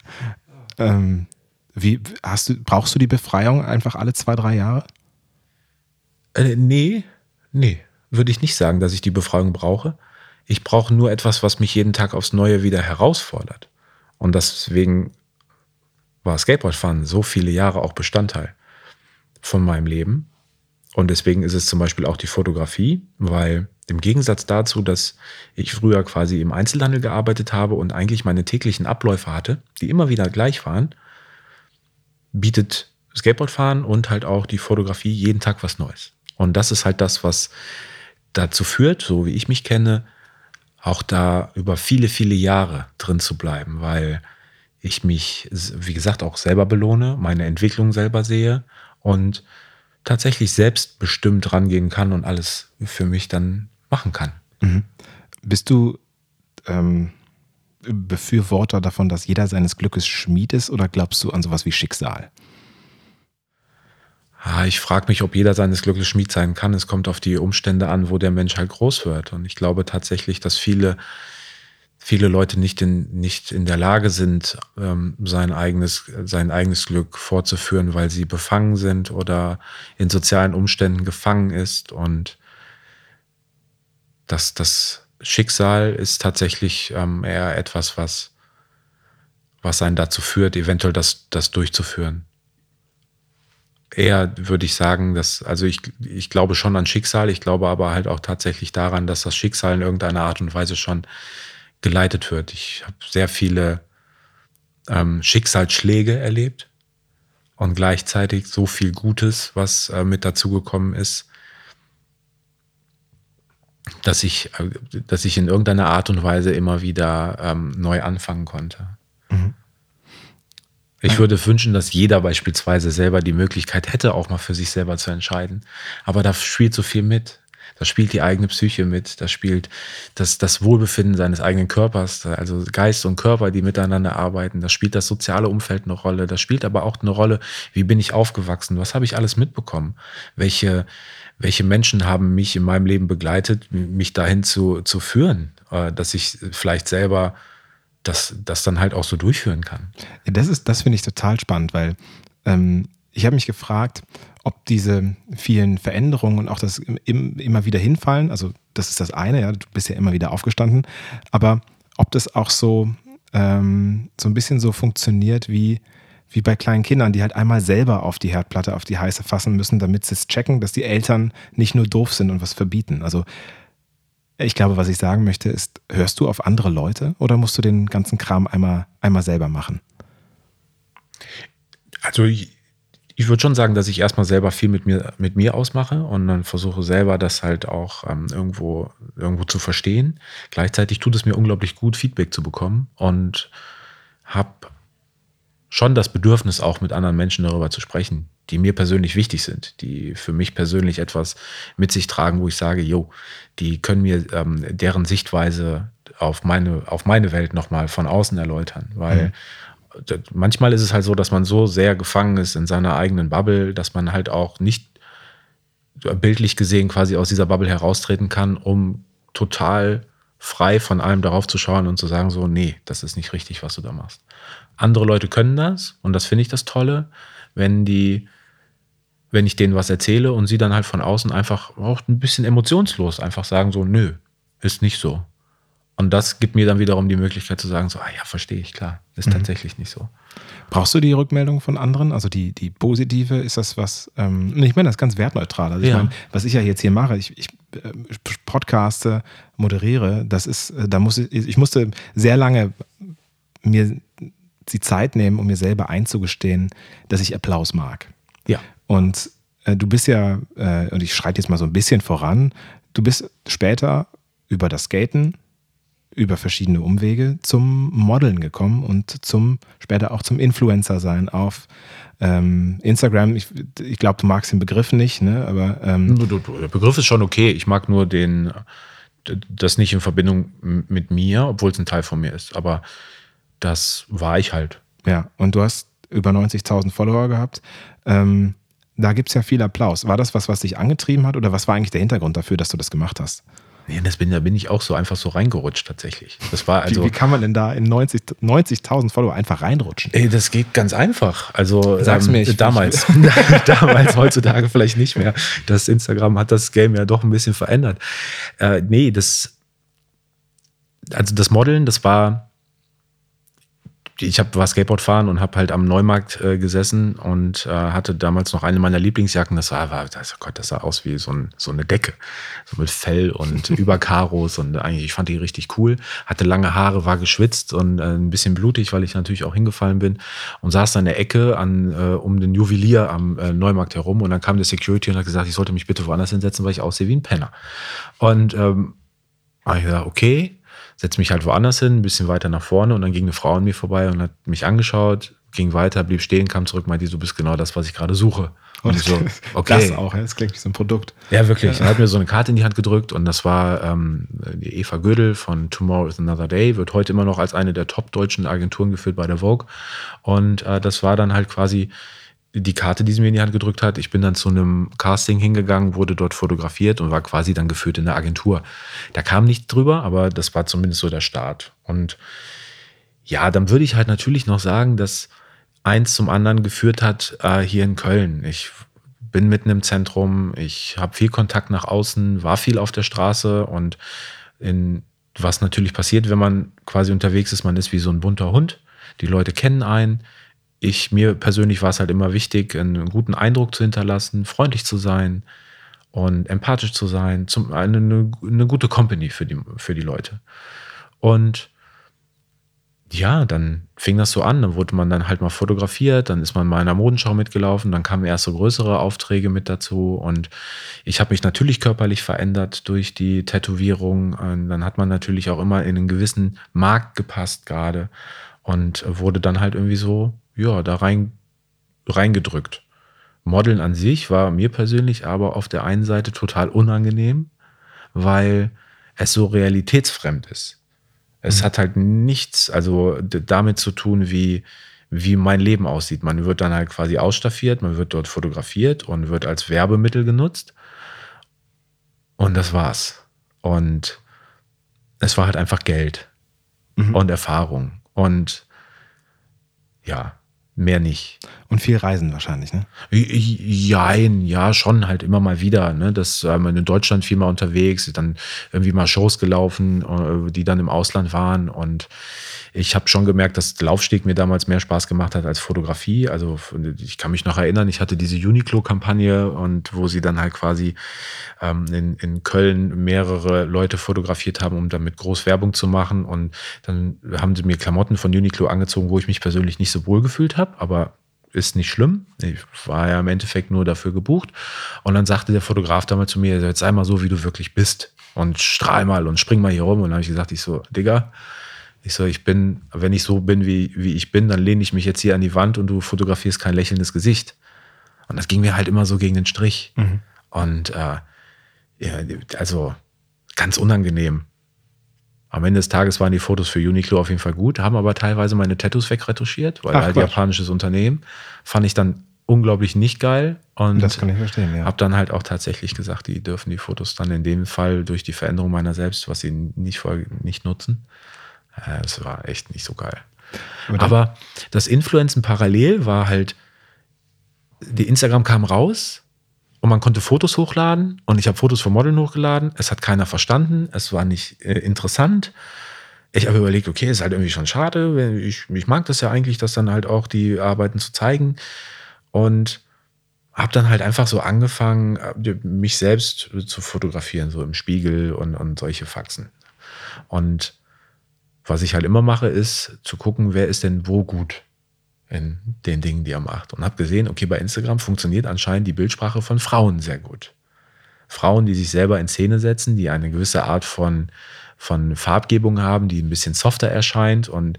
Ähm, wie, hast du, brauchst du die Befreiung einfach alle zwei, drei Jahre? Äh, nee, nee, würde ich nicht sagen, dass ich die Befreiung brauche. Ich brauche nur etwas, was mich jeden Tag aufs Neue wieder herausfordert. Und deswegen war Skateboardfahren so viele Jahre auch Bestandteil von meinem Leben. Und deswegen ist es zum Beispiel auch die Fotografie, weil im Gegensatz dazu, dass ich früher quasi im Einzelhandel gearbeitet habe und eigentlich meine täglichen Abläufe hatte, die immer wieder gleich waren, bietet Skateboardfahren und halt auch die Fotografie jeden Tag was Neues. Und das ist halt das, was dazu führt, so wie ich mich kenne, auch da über viele, viele Jahre drin zu bleiben, weil ich mich, wie gesagt, auch selber belohne, meine Entwicklung selber sehe und tatsächlich selbstbestimmt rangehen kann und alles für mich dann machen kann. Mhm. Bist du ähm, Befürworter davon, dass jeder seines Glückes Schmied ist oder glaubst du an sowas wie Schicksal? Ah, ich frage mich, ob jeder seines Glückes Schmied sein kann. Es kommt auf die Umstände an, wo der Mensch halt groß wird. Und ich glaube tatsächlich, dass viele, viele Leute nicht in, nicht in der Lage sind, ähm, sein, eigenes, sein eigenes Glück fortzuführen, weil sie befangen sind oder in sozialen Umständen gefangen ist. Und das, das Schicksal ist tatsächlich ähm, eher etwas, was, was einen dazu führt, eventuell das, das durchzuführen eher würde ich sagen, dass, also ich, ich glaube schon an Schicksal, ich glaube aber halt auch tatsächlich daran, dass das Schicksal in irgendeiner Art und Weise schon geleitet wird. Ich habe sehr viele ähm, Schicksalsschläge erlebt und gleichzeitig so viel Gutes, was äh, mit dazugekommen ist, dass ich, äh, dass ich in irgendeiner Art und Weise immer wieder ähm, neu anfangen konnte. Mhm. Ich würde wünschen, dass jeder beispielsweise selber die Möglichkeit hätte, auch mal für sich selber zu entscheiden. Aber da spielt so viel mit. Da spielt die eigene Psyche mit, da spielt das, das Wohlbefinden seines eigenen Körpers, also Geist und Körper, die miteinander arbeiten. Da spielt das soziale Umfeld eine Rolle. Da spielt aber auch eine Rolle, wie bin ich aufgewachsen? Was habe ich alles mitbekommen? Welche, welche Menschen haben mich in meinem Leben begleitet, mich dahin zu, zu führen, äh, dass ich vielleicht selber das, das dann halt auch so durchführen kann. Das ist, das finde ich total spannend, weil ähm, ich habe mich gefragt, ob diese vielen Veränderungen und auch das im, immer wieder hinfallen, also das ist das eine, ja, du bist ja immer wieder aufgestanden, aber ob das auch so, ähm, so ein bisschen so funktioniert wie, wie bei kleinen Kindern, die halt einmal selber auf die Herdplatte, auf die heiße fassen müssen, damit sie es checken, dass die Eltern nicht nur doof sind und was verbieten. Also ich glaube, was ich sagen möchte, ist, hörst du auf andere Leute oder musst du den ganzen Kram einmal, einmal selber machen? Also ich, ich würde schon sagen, dass ich erstmal selber viel mit mir, mit mir ausmache und dann versuche selber das halt auch ähm, irgendwo, irgendwo zu verstehen. Gleichzeitig tut es mir unglaublich gut, Feedback zu bekommen und habe schon das Bedürfnis, auch mit anderen Menschen darüber zu sprechen, die mir persönlich wichtig sind, die für mich persönlich etwas mit sich tragen, wo ich sage, jo, die können mir ähm, deren Sichtweise auf meine, auf meine Welt nochmal von außen erläutern. Weil mhm. Manchmal ist es halt so, dass man so sehr gefangen ist in seiner eigenen Bubble, dass man halt auch nicht bildlich gesehen quasi aus dieser Bubble heraustreten kann, um total frei von allem darauf zu schauen und zu sagen, so, nee, das ist nicht richtig, was du da machst. Andere Leute können das und das finde ich das Tolle, wenn die wenn ich denen was erzähle und sie dann halt von außen einfach auch ein bisschen emotionslos einfach sagen so, nö, ist nicht so. Und das gibt mir dann wiederum die Möglichkeit zu sagen, so, ah ja, verstehe ich, klar, ist mhm. tatsächlich nicht so. Brauchst du die Rückmeldung von anderen? Also die, die positive, ist das was, ähm, ich meine, das ist ganz wertneutral. Also ich ja. meine, was ich ja jetzt hier mache, ich, ich äh, podcaste, moderiere, das ist, äh, da muss ich, ich musste sehr lange mir die Zeit nehmen, um mir selber einzugestehen, dass ich Applaus mag. Ja. Und äh, du bist ja, äh, und ich schreite jetzt mal so ein bisschen voran, du bist später über das Skaten, über verschiedene Umwege zum Modeln gekommen und zum später auch zum Influencer sein auf ähm, Instagram. Ich, ich glaube, du magst den Begriff nicht, ne? Aber ähm, der Begriff ist schon okay. Ich mag nur den das nicht in Verbindung mit mir, obwohl es ein Teil von mir ist. Aber das war ich halt. Ja, und du hast über 90.000 Follower gehabt. Ähm, da gibt es ja viel Applaus. War das was, was dich angetrieben hat oder was war eigentlich der Hintergrund dafür, dass du das gemacht hast? Nee, das bin, da bin ich auch so einfach so reingerutscht tatsächlich. Das war also, wie, wie kann man denn da in 90.000 90 Follower einfach reinrutschen? Ey, das geht ganz einfach. Also Sag's ähm, mir, ich, damals, *laughs* damals, heutzutage vielleicht nicht mehr. Das Instagram hat das Game ja doch ein bisschen verändert. Äh, nee, das, also das Modeln, das war ich hab, war Skateboard fahren und habe halt am Neumarkt äh, gesessen und äh, hatte damals noch eine meiner Lieblingsjacken. Das war, war das, oh Gott, das sah aus wie so, ein, so eine Decke, so mit Fell und *laughs* Überkaros und eigentlich, ich fand die richtig cool. Hatte lange Haare, war geschwitzt und äh, ein bisschen blutig, weil ich natürlich auch hingefallen bin und saß da in der Ecke an, äh, um den Juwelier am äh, Neumarkt herum und dann kam der Security und hat gesagt, ich sollte mich bitte woanders hinsetzen, weil ich aussehe wie ein Penner. Und ähm, habe ich gesagt, okay, setze mich halt woanders hin, ein bisschen weiter nach vorne und dann ging eine Frau an mir vorbei und hat mich angeschaut, ging weiter, blieb stehen, kam zurück, meinte, du bist genau das, was ich gerade suche. Und ich so, *laughs* okay. Das auch, das klingt wie so ein Produkt. Ja, wirklich. Ja. Er hat mir so eine Karte in die Hand gedrückt und das war ähm, die Eva Gödel von Tomorrow is Another Day, wird heute immer noch als eine der top deutschen Agenturen geführt bei der Vogue. Und äh, das war dann halt quasi die Karte, die sie mir in die Hand gedrückt hat. Ich bin dann zu einem Casting hingegangen, wurde dort fotografiert und war quasi dann geführt in der Agentur. Da kam nichts drüber, aber das war zumindest so der Start. Und ja, dann würde ich halt natürlich noch sagen, dass eins zum anderen geführt hat äh, hier in Köln. Ich bin mitten im Zentrum, ich habe viel Kontakt nach außen, war viel auf der Straße und in, was natürlich passiert, wenn man quasi unterwegs ist, man ist wie so ein bunter Hund. Die Leute kennen einen, ich, mir persönlich war es halt immer wichtig, einen guten Eindruck zu hinterlassen, freundlich zu sein und empathisch zu sein, zum, eine, eine, eine gute Company für die, für die Leute. Und ja, dann fing das so an, dann wurde man dann halt mal fotografiert, dann ist man mal in einer Modenschau mitgelaufen, dann kamen erst so größere Aufträge mit dazu und ich habe mich natürlich körperlich verändert durch die Tätowierung. Und dann hat man natürlich auch immer in einen gewissen Markt gepasst gerade und wurde dann halt irgendwie so ja, da rein, reingedrückt. Modeln an sich war mir persönlich aber auf der einen Seite total unangenehm, weil es so realitätsfremd ist. Es mhm. hat halt nichts, also damit zu tun, wie, wie mein Leben aussieht. Man wird dann halt quasi ausstaffiert, man wird dort fotografiert und wird als Werbemittel genutzt. Und das war's. Und es war halt einfach Geld mhm. und Erfahrung. Und ja, mehr nicht. Und viel Reisen wahrscheinlich, ne? Jein, ja, schon halt immer mal wieder. Ne? Das ähm, in Deutschland viel mal unterwegs, dann irgendwie mal Shows gelaufen, äh, die dann im Ausland waren. Und ich habe schon gemerkt, dass Laufsteg mir damals mehr Spaß gemacht hat als Fotografie. Also ich kann mich noch erinnern, ich hatte diese Uniqlo-Kampagne und wo sie dann halt quasi ähm, in, in Köln mehrere Leute fotografiert haben, um damit groß Werbung zu machen. Und dann haben sie mir Klamotten von Uniqlo angezogen, wo ich mich persönlich nicht so wohl gefühlt habe, aber ist nicht schlimm. Ich war ja im Endeffekt nur dafür gebucht. Und dann sagte der Fotograf damals zu mir, jetzt sei mal so, wie du wirklich bist. Und strahl mal und spring mal hier rum. Und dann habe ich gesagt, ich so, Digga, ich so, ich bin, wenn ich so bin, wie, wie ich bin, dann lehne ich mich jetzt hier an die Wand und du fotografierst kein lächelndes Gesicht. Und das ging mir halt immer so gegen den Strich. Mhm. Und äh, ja, also ganz unangenehm. Am Ende des Tages waren die Fotos für Uniqlo auf jeden Fall gut, haben aber teilweise meine Tattoos wegretuschiert, weil Ach, halt Quatsch. japanisches Unternehmen. Fand ich dann unglaublich nicht geil. Und das kann ich verstehen, ja. Habe dann halt auch tatsächlich gesagt, die dürfen die Fotos dann in dem Fall durch die Veränderung meiner selbst, was sie nicht, nicht nutzen. Es war echt nicht so geil. Aber, aber das Influenzen parallel war halt, die Instagram kam raus und man konnte Fotos hochladen und ich habe Fotos von Modeln hochgeladen. Es hat keiner verstanden, es war nicht äh, interessant ich habe überlegt, okay, ist halt irgendwie schon schade. Ich, ich mag das ja eigentlich, das dann halt auch die Arbeiten zu zeigen. Und habe dann halt einfach so angefangen, äh, mich selbst zu fotografieren, so im Spiegel und, und solche Faxen. Und was ich halt immer mache, ist zu gucken, wer ist denn wo gut in den Dingen, die er macht. Und habe gesehen, okay, bei Instagram funktioniert anscheinend die Bildsprache von Frauen sehr gut. Frauen, die sich selber in Szene setzen, die eine gewisse Art von, von Farbgebung haben, die ein bisschen softer erscheint und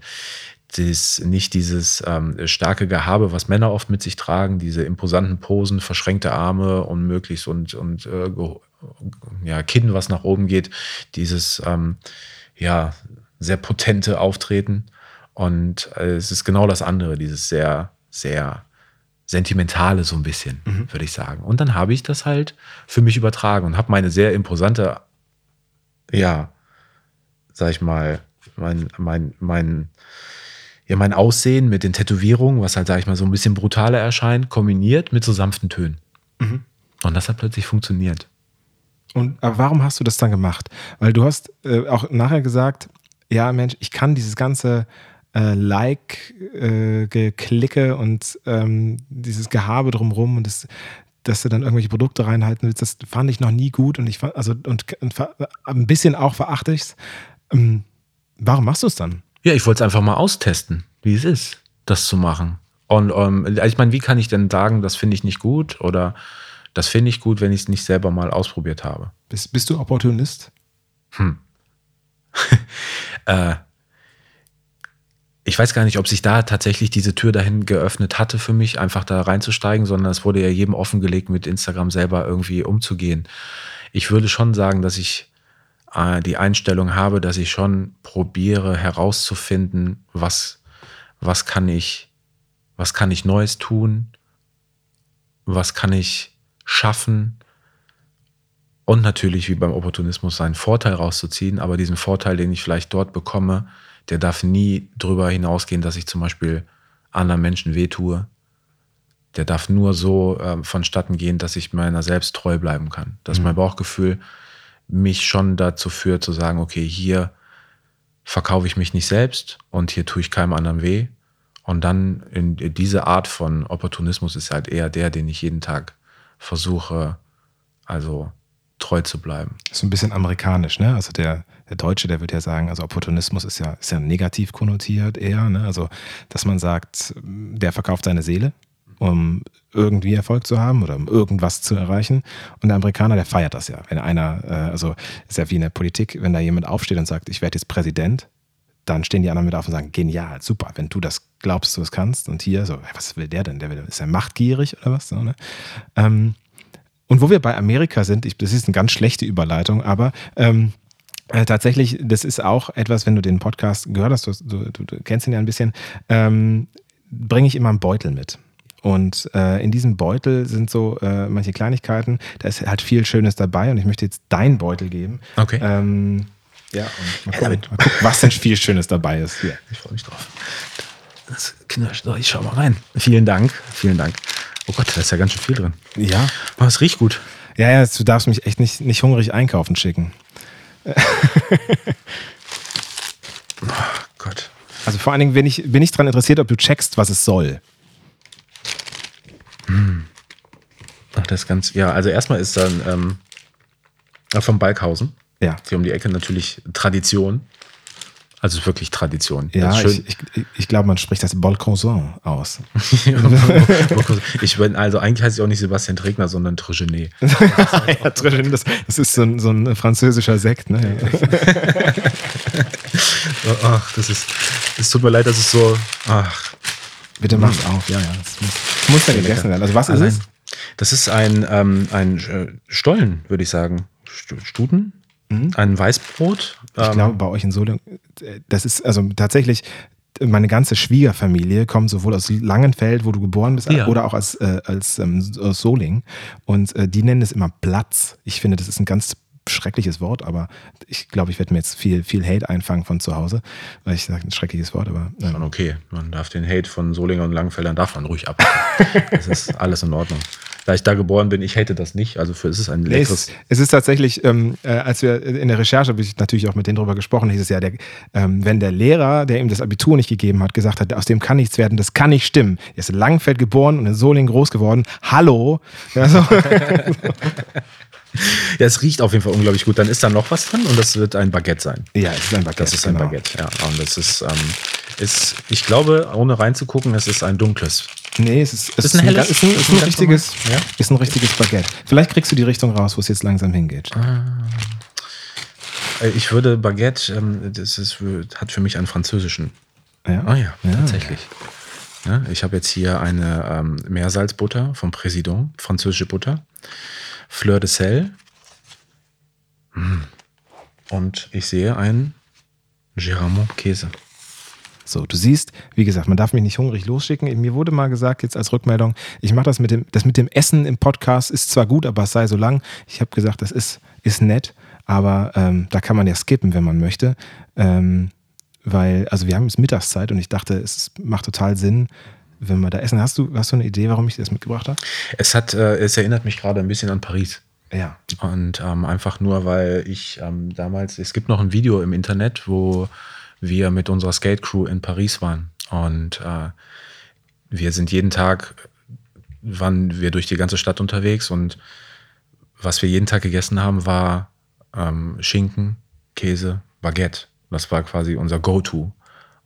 das, nicht dieses ähm, starke Gehabe, was Männer oft mit sich tragen, diese imposanten Posen, verschränkte Arme und möglichst und, und äh, ja, Kinn, was nach oben geht, dieses ähm, ja, sehr potente Auftreten. Und äh, es ist genau das andere, dieses sehr, sehr sentimentale so ein bisschen, mhm. würde ich sagen. Und dann habe ich das halt für mich übertragen und habe meine sehr imposante, ja, sag ich mal, mein, mein, mein, ja, mein Aussehen mit den Tätowierungen, was halt, sag ich mal, so ein bisschen brutaler erscheint, kombiniert mit so sanften Tönen. Mhm. Und das hat plötzlich funktioniert. Und aber warum hast du das dann gemacht? Weil du hast äh, auch nachher gesagt, ja, Mensch, ich kann dieses ganze äh, Like-Geklicke äh, und ähm, dieses Gehabe drumrum und das, dass du dann irgendwelche Produkte reinhalten willst, das fand ich noch nie gut und ich fand, also und, und ein bisschen auch verachte ich es. Ähm, warum machst du es dann? Ja, ich wollte es einfach mal austesten, wie es ist, das zu machen. Und um, ähm, ich meine, wie kann ich denn sagen, das finde ich nicht gut oder das finde ich gut, wenn ich es nicht selber mal ausprobiert habe? Bist, bist du Opportunist? Hm. Äh, ich weiß gar nicht, ob sich da tatsächlich diese Tür dahin geöffnet hatte für mich, einfach da reinzusteigen, sondern es wurde ja jedem offengelegt, mit Instagram selber irgendwie umzugehen. Ich würde schon sagen, dass ich äh, die Einstellung habe, dass ich schon probiere herauszufinden, was, was kann ich, was kann ich Neues tun, was kann ich schaffen und natürlich wie beim Opportunismus seinen Vorteil rauszuziehen, aber diesen Vorteil, den ich vielleicht dort bekomme, der darf nie drüber hinausgehen, dass ich zum Beispiel anderen Menschen wehtue. Der darf nur so äh, vonstatten gehen, dass ich meiner selbst treu bleiben kann. Dass mhm. mein Bauchgefühl mich schon dazu führt, zu sagen, okay, hier verkaufe ich mich nicht selbst und hier tue ich keinem anderen weh. Und dann in diese Art von Opportunismus ist halt eher der, den ich jeden Tag versuche, also treu zu bleiben. So ein bisschen amerikanisch, ne? Also der, der Deutsche, der würde ja sagen, also Opportunismus ist ja, ist ja negativ konnotiert eher, ne? Also, dass man sagt, der verkauft seine Seele, um irgendwie Erfolg zu haben oder um irgendwas zu erreichen. Und der Amerikaner, der feiert das ja. Wenn einer, äh, also ist ja wie in der Politik, wenn da jemand aufsteht und sagt, ich werde jetzt Präsident, dann stehen die anderen mit auf und sagen, genial, super, wenn du das glaubst, du es kannst. Und hier so, was will der denn? Der will, ist er machtgierig oder was? So, ne? ähm, und wo wir bei Amerika sind, ich, das ist eine ganz schlechte Überleitung, aber ähm, äh, tatsächlich, das ist auch etwas, wenn du den Podcast gehört hast, du, du, du kennst ihn ja ein bisschen, ähm, bringe ich immer einen Beutel mit. Und äh, in diesem Beutel sind so äh, manche Kleinigkeiten. Da ist halt viel Schönes dabei und ich möchte jetzt deinen Beutel geben. Okay. Ähm, ja, und mal gucken, mal gucken, was denn viel Schönes dabei ist. Hier. Ich freue mich drauf. Das Kinder, ich schau mal rein. Vielen Dank. Vielen Dank. Oh Gott, da ist ja ganz schön viel drin. Ja. Oh, es riecht gut. Ja, ja, du darfst mich echt nicht, nicht hungrig einkaufen schicken. oh *laughs* Gott. Also vor allen Dingen bin ich, bin ich daran interessiert, ob du checkst, was es soll. Hm. Ach, das ganz, ja, also erstmal ist dann ähm, vom Balkhausen. Ja. Hier um die Ecke natürlich Tradition. Also wirklich Tradition. Ja, ich, ich, ich, glaube, man spricht das Bolcroissant aus. *laughs* ich bin, also eigentlich heißt es auch nicht Sebastian Trägner, sondern Tregenet. *laughs* ja, Tregenet, das, das, ist so ein, so ein französischer Sekt, ne? *laughs* ach, das ist, es tut mir leid, dass es so, ach. Bitte mach es auf, ja, ja. Das muss, muss ja gegessen werden. Also was ist es? Das ist ein, ähm, ein äh, Stollen, würde ich sagen. Stuten? Mhm. Ein Weißbrot. Ich ähm, glaube, bei euch in Solingen, das ist also tatsächlich, meine ganze Schwiegerfamilie kommt sowohl aus Langenfeld, wo du geboren bist, ja. oder auch aus, äh, als ähm, aus Solingen. Und äh, die nennen es immer Platz. Ich finde, das ist ein ganz schreckliches Wort, aber ich glaube, ich werde mir jetzt viel, viel Hate einfangen von zu Hause, weil ich sage, ein schreckliches Wort, aber. Ähm. Schon okay. Man darf den Hate von Solingen und Langenfeldern darf man ruhig ab. *laughs* das ist alles in Ordnung. da ich da geboren bin, ich hätte das nicht. Also für es ist ein leckeres. Nee, es, es, ist tatsächlich, ähm, äh, als wir in der Recherche habe ich natürlich auch mit denen drüber gesprochen, hieß es ja, der, ähm, wenn der Lehrer, der ihm das Abitur nicht gegeben hat, gesagt hat, aus dem kann nichts werden, das kann nicht stimmen. Er ist in Langenfeld geboren und in Solingen groß geworden. Hallo. *laughs* Also, *laughs* Ja, es riecht auf jeden Fall unglaublich gut. Dann ist da noch was drin und das wird ein Baguette sein. Ja, es ist ein Baguette. Das ist ein genau. Baguette, ja. Und das ist, ähm, ist, ich glaube, ohne reinzugucken, es ist ein dunkles. Nee, es ist, es ist, ein, helles, ist ein, ist ein, ein richtiges, ja? ist ein richtiges Baguette. Vielleicht kriegst du die Richtung raus, wo es jetzt langsam hingeht. Ah. Äh, ich würde Baguette, ähm, das ist, hat für mich einen französischen. Ja. Ah ja, ja tatsächlich. Ja, ich habe jetzt hier eine ähm, Meersalzbutter vom Président, französische Butter. Fleur de Sel. Hm. Und ich sehe einen Geramont Käse. So, du siehst, wie gesagt, man darf mich nicht hungrig losschicken. Mir wurde mal gesagt, jetzt als Rückmeldung, ich mache das mit dem, das mit dem Essen im Podcast ist zwar gut, aber es sei so lang. Ich habe gesagt, das ist, ist nett, aber ähm, da kann man ja skippen, wenn man möchte. Ähm, weil, also wir haben jetzt Mittagszeit und ich dachte, es macht total Sinn, wenn wir da essen. Hast du, hast du eine Idee, warum ich das mitgebracht habe? Es hat, äh, es erinnert mich gerade ein bisschen an Paris. Ja. Und ähm, einfach nur, weil ich ähm, damals, es gibt noch ein Video im Internet, wo wir mit unserer Skate Crew in Paris waren. Und äh, wir sind jeden Tag, waren wir durch die ganze Stadt unterwegs und was wir jeden Tag gegessen haben, war ähm, Schinken, Käse, Baguette. Das war quasi unser Go-To.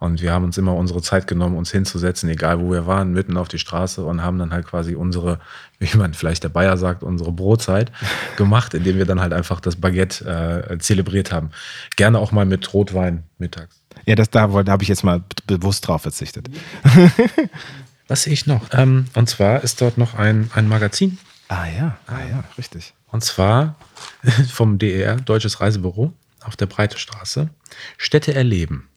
Und wir haben uns immer unsere Zeit genommen, uns hinzusetzen, egal wo wir waren, mitten auf die Straße und haben dann halt quasi unsere, *laughs* wie man vielleicht der Bayer sagt, unsere Brotzeit *laughs* gemacht, indem wir dann halt einfach das Baguette äh, zelebriert haben. Gerne auch mal mit Rotwein mittags. Ja, das, da, da habe ich jetzt mal bewusst drauf verzichtet. *laughs* Was sehe ich noch? Ähm, und zwar ist dort noch ein, ein Magazin. Ah ja, ah ja, richtig. Und zwar vom DER, Deutsches Reisebüro, auf der Breite Straße. Städte erleben.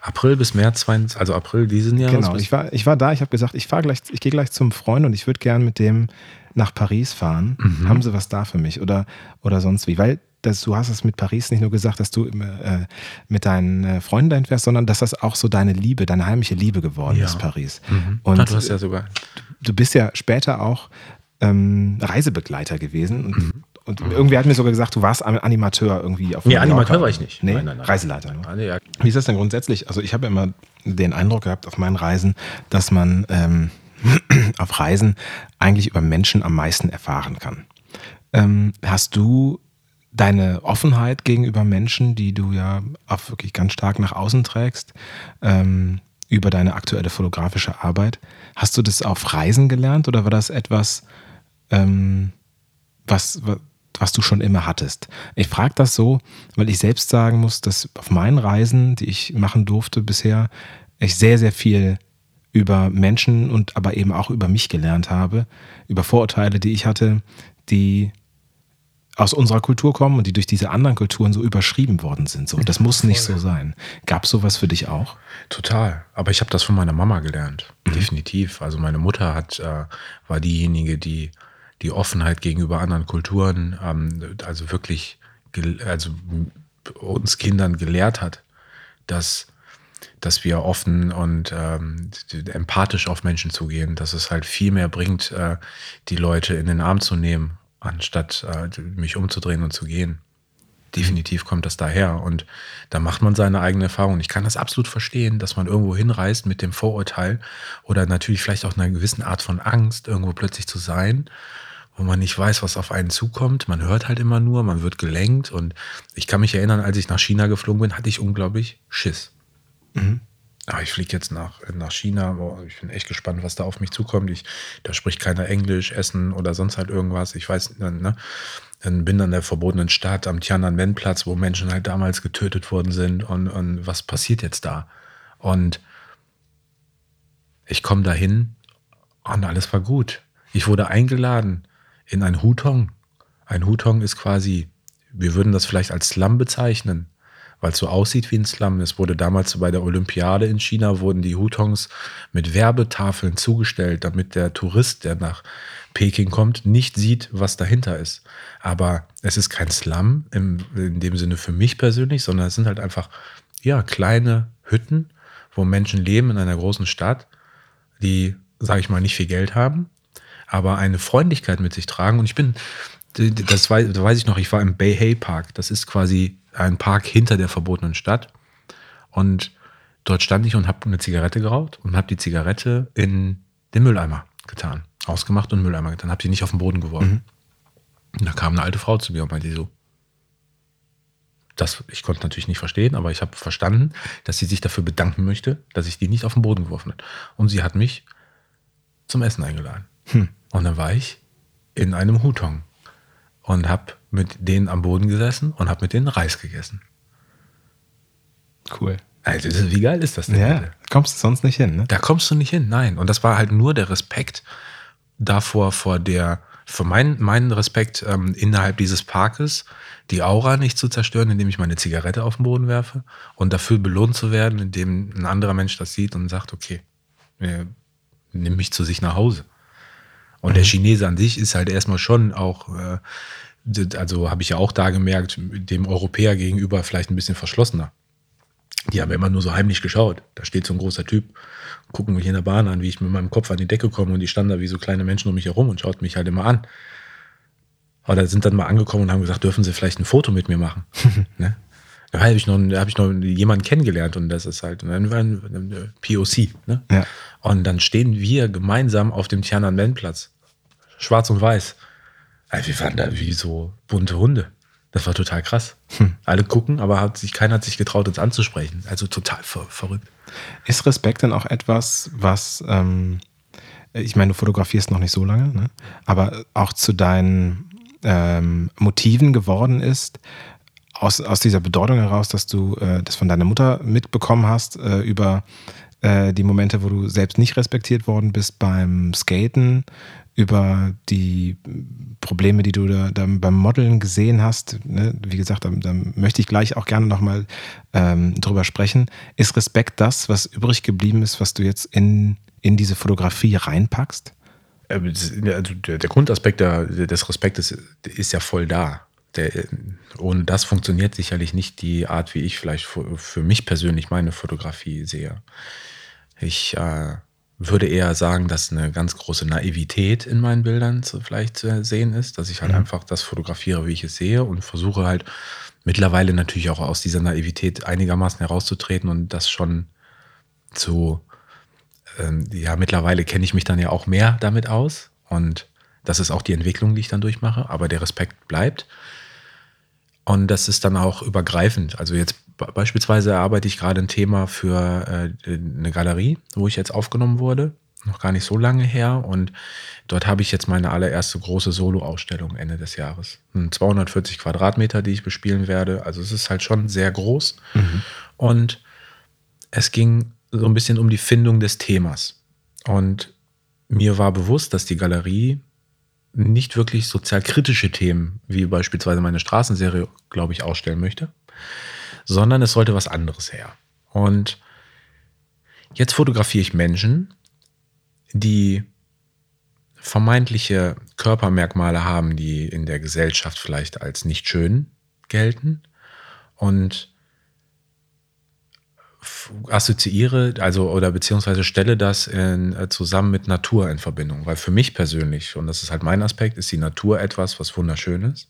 April bis März, 22, also April diesen Jahres. Genau, ich war, ich war da, ich habe gesagt, ich gleich, ich gehe gleich zum Freund und ich würde gern mit dem nach Paris fahren. Mhm. Haben Sie was da für mich oder, oder sonst wie? Weil das, du hast es mit Paris nicht nur gesagt, dass du äh, mit deinen äh, Freunden dahin fährst, sondern dass das auch so deine Liebe, deine heimliche Liebe geworden ja. ist, Paris. Mhm. Und Ach, du hast ja sogar. Du bist ja später auch ähm, Reisebegleiter gewesen und mhm. Und irgendwie hat mir sogar gesagt, du warst Animateur irgendwie auf Nee, Animateur war ich nicht. Nee, nein, nein, nein. Reiseleiter. Nur. Ah, Wie ist das denn grundsätzlich? Also ich habe immer den Eindruck gehabt auf meinen Reisen, dass man ähm, *clears throat* auf Reisen eigentlich über Menschen am meisten erfahren kann. Ähm, hast du deine Offenheit gegenüber Menschen, die du ja auch wirklich ganz stark nach außen trägst, ähm, über deine aktuelle fotografische Arbeit, hast du das auf Reisen gelernt oder war das etwas, ähm, was, was du schon immer hattest. Ich frage das so, weil ich selbst sagen muss, dass auf meinen Reisen, die ich machen durfte bisher, ich sehr, sehr viel über Menschen und aber eben auch über mich gelernt habe, über Vorurteile, die ich hatte, die aus unserer Kultur kommen und die durch diese anderen Kulturen so überschrieben worden sind. So, das muss nicht so sein. Gab es sowas für dich auch? Total. Aber ich habe das von meiner Mama gelernt. Mhm. Definitiv. Also meine Mutter hat, äh, war diejenige, die die Offenheit gegenüber anderen Kulturen, ähm, also wirklich, also uns Kindern gelehrt hat, dass, dass wir offen und ähm, empathisch auf Menschen zugehen, dass es halt viel mehr bringt, äh, die Leute in den Arm zu nehmen, anstatt äh, mich umzudrehen und zu gehen. Definitiv kommt das daher und da macht man seine eigene Erfahrung. Ich kann das absolut verstehen, dass man irgendwo hinreist mit dem Vorurteil oder natürlich vielleicht auch einer gewissen Art von Angst, irgendwo plötzlich zu sein wo man nicht weiß, was auf einen zukommt. Man hört halt immer nur, man wird gelenkt. Und ich kann mich erinnern, als ich nach China geflogen bin, hatte ich unglaublich Schiss. Mhm. Aber ich fliege jetzt nach, nach China. Boah, ich bin echt gespannt, was da auf mich zukommt. Ich, da spricht keiner Englisch, Essen oder sonst halt irgendwas. Ich weiß, ne? Dann bin an der verbotenen Stadt am Tiananmen-Platz, wo Menschen halt damals getötet worden sind. Und, und was passiert jetzt da? Und ich komme dahin und alles war gut. Ich wurde eingeladen in ein Hutong. Ein Hutong ist quasi, wir würden das vielleicht als Slum bezeichnen, weil es so aussieht wie ein Slum. Es wurde damals bei der Olympiade in China, wurden die Hutongs mit Werbetafeln zugestellt, damit der Tourist, der nach Peking kommt, nicht sieht, was dahinter ist. Aber es ist kein Slum im, in dem Sinne für mich persönlich, sondern es sind halt einfach, ja, kleine Hütten, wo Menschen leben in einer großen Stadt, die, sage ich mal, nicht viel Geld haben, aber eine Freundlichkeit mit sich tragen. Und ich bin, das weiß, das weiß ich noch, ich war im Bay Hay Park. Das ist quasi ein Park hinter der verbotenen Stadt. Und dort stand ich und habe eine Zigarette geraucht und habe die Zigarette in den Mülleimer getan. Ausgemacht und Mülleimer getan. Habe sie nicht auf den Boden geworfen. Mhm. Und da kam eine alte Frau zu mir und meinte so, das, ich konnte natürlich nicht verstehen, aber ich habe verstanden, dass sie sich dafür bedanken möchte, dass ich die nicht auf den Boden geworfen habe. Und sie hat mich zum Essen eingeladen. Hm. Und dann war ich in einem Hutong und habe mit denen am Boden gesessen und habe mit denen Reis gegessen. Cool. Also, wie geil ist das denn? Ja, da kommst du sonst nicht hin, ne? Da kommst du nicht hin, nein. Und das war halt nur der Respekt davor, vor der, für meinen, meinen Respekt ähm, innerhalb dieses Parkes, die Aura nicht zu zerstören, indem ich meine Zigarette auf den Boden werfe und dafür belohnt zu werden, indem ein anderer Mensch das sieht und sagt, okay, äh, nimm mich zu sich nach Hause. Und mhm. der Chinese an sich ist halt erstmal schon auch, äh, also habe ich ja auch da gemerkt, dem Europäer gegenüber vielleicht ein bisschen verschlossener. Die haben immer nur so heimlich geschaut. Da steht so ein großer Typ, gucken mich in der Bahn an, wie ich mit meinem Kopf an die Decke komme und die standen da wie so kleine Menschen um mich herum und schaut mich halt immer an. Oder sind dann mal angekommen und haben gesagt, dürfen Sie vielleicht ein Foto mit mir machen? *laughs* ne? Da habe ich, noch, hab ich noch jemanden kennengelernt und das ist halt ein, ein POC. Ne? Ja. Und dann stehen wir gemeinsam auf dem Tiananmen-Platz. Schwarz und weiß. Also wir waren da wie so bunte Hunde. Das war total krass. Hm. Alle gucken, aber hat sich, keiner hat sich getraut, uns anzusprechen. Also total ver verrückt. Ist Respekt denn auch etwas, was, ähm, ich meine, du fotografierst noch nicht so lange, ne? aber auch zu deinen ähm, Motiven geworden ist, aus, aus dieser Bedeutung heraus, dass du äh, das von deiner Mutter mitbekommen hast, äh, über äh, die Momente, wo du selbst nicht respektiert worden bist beim Skaten, über die Probleme, die du da, da beim Modeln gesehen hast. Ne? Wie gesagt, da, da, möchte ich gleich auch gerne nochmal ähm, drüber sprechen. Ist Respekt das, was übrig geblieben ist, was du jetzt in, in diese Fotografie reinpackst? Äh, also der, Grundaspekt des Respektes ist ja voll da. Der, ohne das funktioniert sicherlich nicht die Art, wie ich vielleicht für, mich persönlich meine Fotografie sehe. Ich äh, würde eher sagen, dass eine ganz große Naivität in meinen Bildern zu, vielleicht zu sehen ist, dass ich halt mhm. einfach das fotografiere, wie ich es sehe und versuche halt mittlerweile natürlich auch aus dieser Naivität einigermaßen herauszutreten und das schon zu, ähm, ja, mittlerweile kenne ich mich dann ja auch mehr damit aus und das ist auch die Entwicklung, die ich dann durchmache, aber der Respekt bleibt. Und das ist dann auch übergreifend. Also jetzt Beispielsweise arbeite ich gerade ein Thema für äh, eine Galerie, wo ich jetzt aufgenommen wurde, noch gar nicht so lange her. Und dort habe ich jetzt meine allererste große Solo-Ausstellung Ende des Jahres. 240 Quadratmeter, die ich bespielen werde. Also es ist halt schon sehr groß. Mhm. Und es ging so ein bisschen um die Findung des Themas. Und mir war bewusst, dass die Galerie nicht wirklich sozialkritische Themen, wie beispielsweise meine Straßenserie, glaube ich, ausstellen möchte, sondern es sollte was anderes her. Und jetzt fotografiere ich Menschen, die vermeintliche Körpermerkmale haben, die in der Gesellschaft vielleicht als nicht schön gelten und assoziiere, also oder beziehungsweise stelle das in, äh, zusammen mit Natur in Verbindung. Weil für mich persönlich, und das ist halt mein Aspekt, ist die Natur etwas, was wunderschön ist,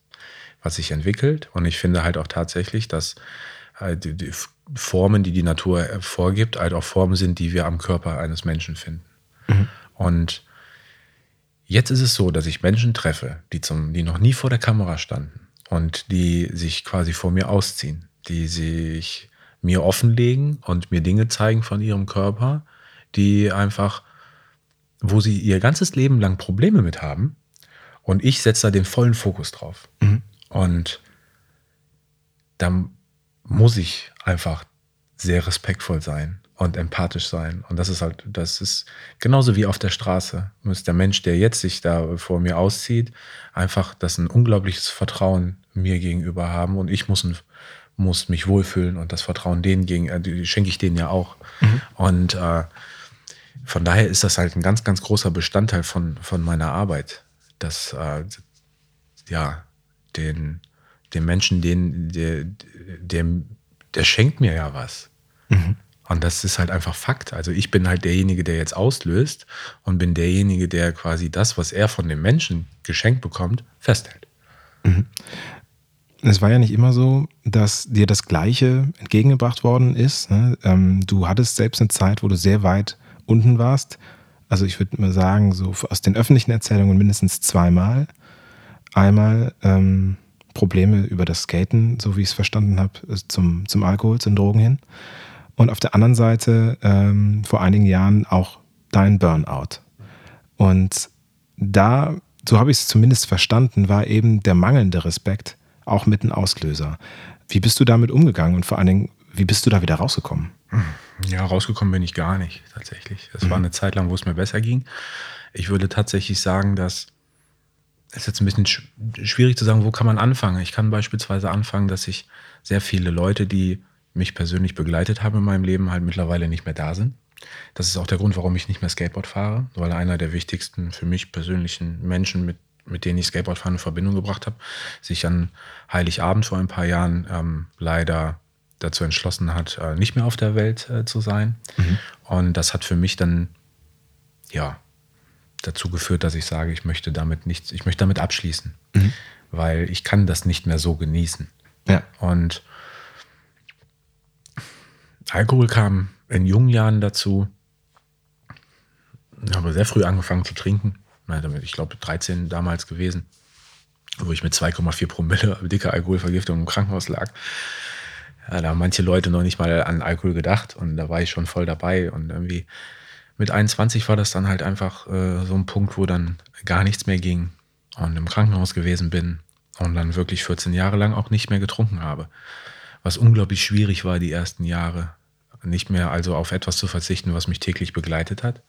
was sich entwickelt. Und ich finde halt auch tatsächlich, dass halt die, die Formen, die die Natur vorgibt, halt auch Formen sind, die wir am Körper eines Menschen finden. Mhm. Und jetzt ist es so, dass ich Menschen treffe, die, zum, die noch nie vor der Kamera standen und die sich quasi vor mir ausziehen, die sich mir offenlegen und mir Dinge zeigen von ihrem Körper, die einfach, wo sie ihr ganzes Leben lang Probleme mit haben. Und ich setze da den vollen Fokus drauf. Mhm. Und dann muss ich einfach sehr respektvoll sein und empathisch sein. Und das ist halt, das ist genauso wie auf der Straße. Muss der Mensch, der jetzt sich da vor mir auszieht, einfach das ein unglaubliches Vertrauen mir gegenüber haben und ich muss, muss mich wohlfühlen und das Vertrauen denen gegen, äh, schenke ich denen ja auch. Mhm. Und äh, von daher ist das halt ein ganz, ganz großer Bestandteil von, von meiner Arbeit, dass äh, ja den dem Menschen, den, der, der, der schenkt mir ja was. Mhm. Und das ist halt einfach Fakt. Also ich bin halt derjenige, der jetzt auslöst und bin derjenige, der quasi das, was er von dem Menschen geschenkt bekommt, festhält. Mhm. Es war ja nicht immer so, dass dir das Gleiche entgegengebracht worden ist. Ne? Ähm, du hattest selbst eine Zeit, wo du sehr weit unten warst. Also ich würde mal sagen, so aus den öffentlichen Erzählungen mindestens zweimal. Einmal ähm, Probleme über das Skaten, so wie ich es verstanden habe, zum, zum Alkohol, zum Drogen hin. Und auf der anderen Seite ähm, vor einigen Jahren auch dein Burnout. Und da, so habe ich es zumindest verstanden, war eben der mangelnde Respekt auch mit ein Auslöser. Wie bist du damit umgegangen und vor allen Dingen, wie bist du da wieder rausgekommen? Ja, rausgekommen bin ich gar nicht, tatsächlich. Es mhm. war eine Zeit lang, wo es mir besser ging. Ich würde tatsächlich sagen, dass es jetzt ein bisschen schwierig zu sagen, wo kann man anfangen. Ich kann beispielsweise anfangen, dass ich sehr viele Leute, die mich persönlich begleitet haben in meinem Leben, halt mittlerweile nicht mehr da sind. Das ist auch der Grund, warum ich nicht mehr Skateboard fahre, weil einer der wichtigsten für mich persönlichen Menschen, mit, mit denen ich Skateboardfahren in Verbindung gebracht habe, sich an Heiligabend vor ein paar Jahren ähm, leider dazu entschlossen hat, äh, nicht mehr auf der Welt äh, zu sein. Mhm. Und das hat für mich dann, ja, dazu geführt, dass ich sage, ich möchte damit nichts, ich möchte damit abschließen, mhm. weil ich kann das nicht mehr so genießen. Ja. Und Alkohol kam in jungen Jahren dazu. Ich habe sehr früh angefangen zu trinken. Ich glaube 13 damals gewesen, wo ich mit 2,4 Promille *laughs* dicker Alkoholvergiftung im Krankenhaus lag. Ja, da haben manche Leute noch nicht mal an Alkohol gedacht und da war ich schon voll dabei. Und irgendwie mit 21 war das dann halt einfach äh, so ein Punkt, wo dann gar nichts mehr ging und im Krankenhaus gewesen bin und dann wirklich 14 Jahre lang auch nicht mehr getrunken habe. Was unglaublich schwierig war die ersten Jahre nicht mehr also auf etwas zu verzichten, was mich täglich begleitet hat,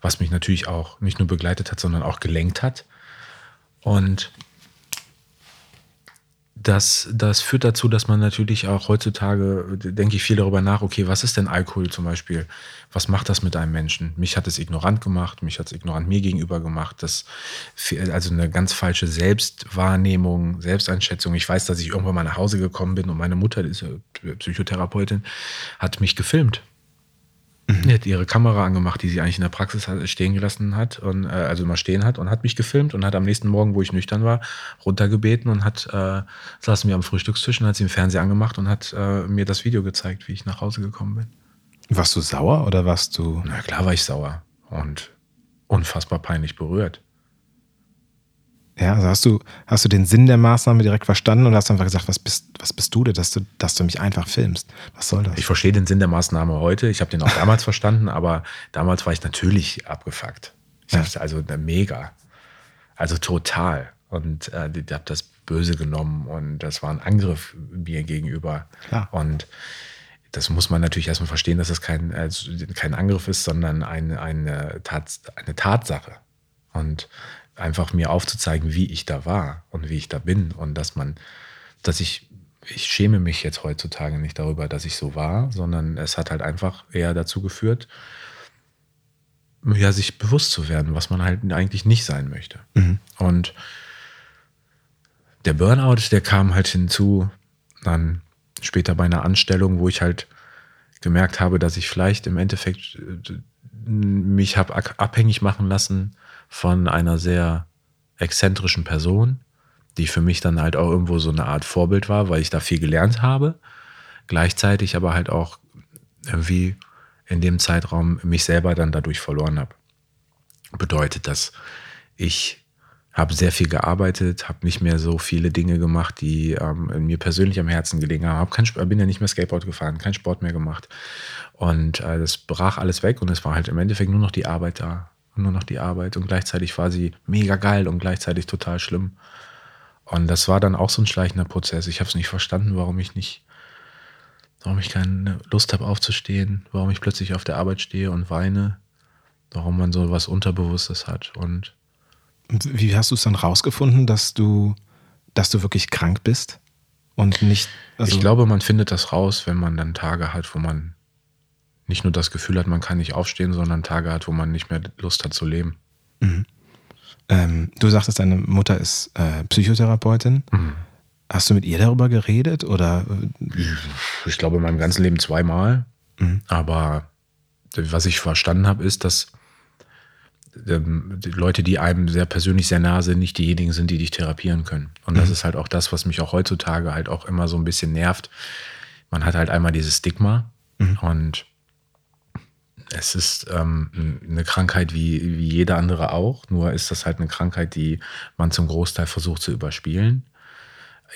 was mich natürlich auch nicht nur begleitet hat, sondern auch gelenkt hat. Und das, das führt dazu, dass man natürlich auch heutzutage, denke ich viel darüber nach, okay, was ist denn Alkohol zum Beispiel? Was macht das mit einem Menschen? Mich hat es ignorant gemacht, mich hat es ignorant mir gegenüber gemacht. Das, also eine ganz falsche Selbstwahrnehmung, Selbsteinschätzung. Ich weiß, dass ich irgendwann mal nach Hause gekommen bin und meine Mutter, die ist Psychotherapeutin, hat mich gefilmt Mhm. Die hat ihre Kamera angemacht, die sie eigentlich in der Praxis stehen gelassen hat und äh, also immer stehen hat und hat mich gefilmt und hat am nächsten Morgen, wo ich nüchtern war, runtergebeten und hat äh, saßen wir am Frühstückstisch und hat sie im Fernseher angemacht und hat äh, mir das Video gezeigt, wie ich nach Hause gekommen bin. Warst du sauer oder warst du? Na klar war ich sauer und unfassbar peinlich berührt. Ja, also hast du, hast du den Sinn der Maßnahme direkt verstanden und hast einfach gesagt, was bist, was bist du denn, dass du, dass du mich einfach filmst? Was soll das? Ich verstehe den Sinn der Maßnahme heute. Ich habe den auch *laughs* damals verstanden, aber damals war ich natürlich abgefuckt. Ich ja. also mega. Also total. Und äh, ich habe das böse genommen und das war ein Angriff mir gegenüber. Klar. Und das muss man natürlich erstmal verstehen, dass es kein, also kein Angriff ist, sondern eine, eine, Tats eine Tatsache. Und einfach mir aufzuzeigen, wie ich da war und wie ich da bin und dass man, dass ich, ich schäme mich jetzt heutzutage nicht darüber, dass ich so war, sondern es hat halt einfach eher dazu geführt, ja, sich bewusst zu werden, was man halt eigentlich nicht sein möchte. Mhm. Und der Burnout, der kam halt hinzu, dann später bei einer Anstellung, wo ich halt gemerkt habe, dass ich vielleicht im Endeffekt äh, mich habe abhängig machen lassen von einer sehr exzentrischen Person, die für mich dann halt auch irgendwo so eine Art Vorbild war, weil ich da viel gelernt habe. Gleichzeitig aber halt auch irgendwie in dem Zeitraum mich selber dann dadurch verloren habe. Bedeutet, dass ich habe sehr viel gearbeitet, habe nicht mehr so viele Dinge gemacht, die ähm, mir persönlich am Herzen gelegen haben. Hab kein, bin ja nicht mehr Skateboard gefahren, kein Sport mehr gemacht. Und äh, das brach alles weg und es war halt im Endeffekt nur noch die Arbeit da nur noch die Arbeit und gleichzeitig war sie mega geil und gleichzeitig total schlimm. Und das war dann auch so ein schleichender Prozess. Ich habe es nicht verstanden, warum ich nicht, warum ich keine Lust habe aufzustehen, warum ich plötzlich auf der Arbeit stehe und weine, warum man so was Unterbewusstes hat. Und wie hast du es dann rausgefunden, dass du, dass du wirklich krank bist und nicht? Also ich glaube, man findet das raus, wenn man dann Tage hat, wo man nicht nur das Gefühl hat, man kann nicht aufstehen, sondern Tage hat, wo man nicht mehr Lust hat zu leben. Mhm. Ähm, du sagtest, deine Mutter ist äh, Psychotherapeutin. Mhm. Hast du mit ihr darüber geredet oder? Ich glaube in meinem ganzen Leben zweimal. Mhm. Aber was ich verstanden habe, ist, dass ähm, die Leute, die einem sehr persönlich sehr nah sind, nicht diejenigen sind, die dich therapieren können. Und das mhm. ist halt auch das, was mich auch heutzutage halt auch immer so ein bisschen nervt. Man hat halt einmal dieses Stigma mhm. und es ist ähm, eine Krankheit wie, wie jede andere auch, nur ist das halt eine Krankheit, die man zum Großteil versucht zu überspielen.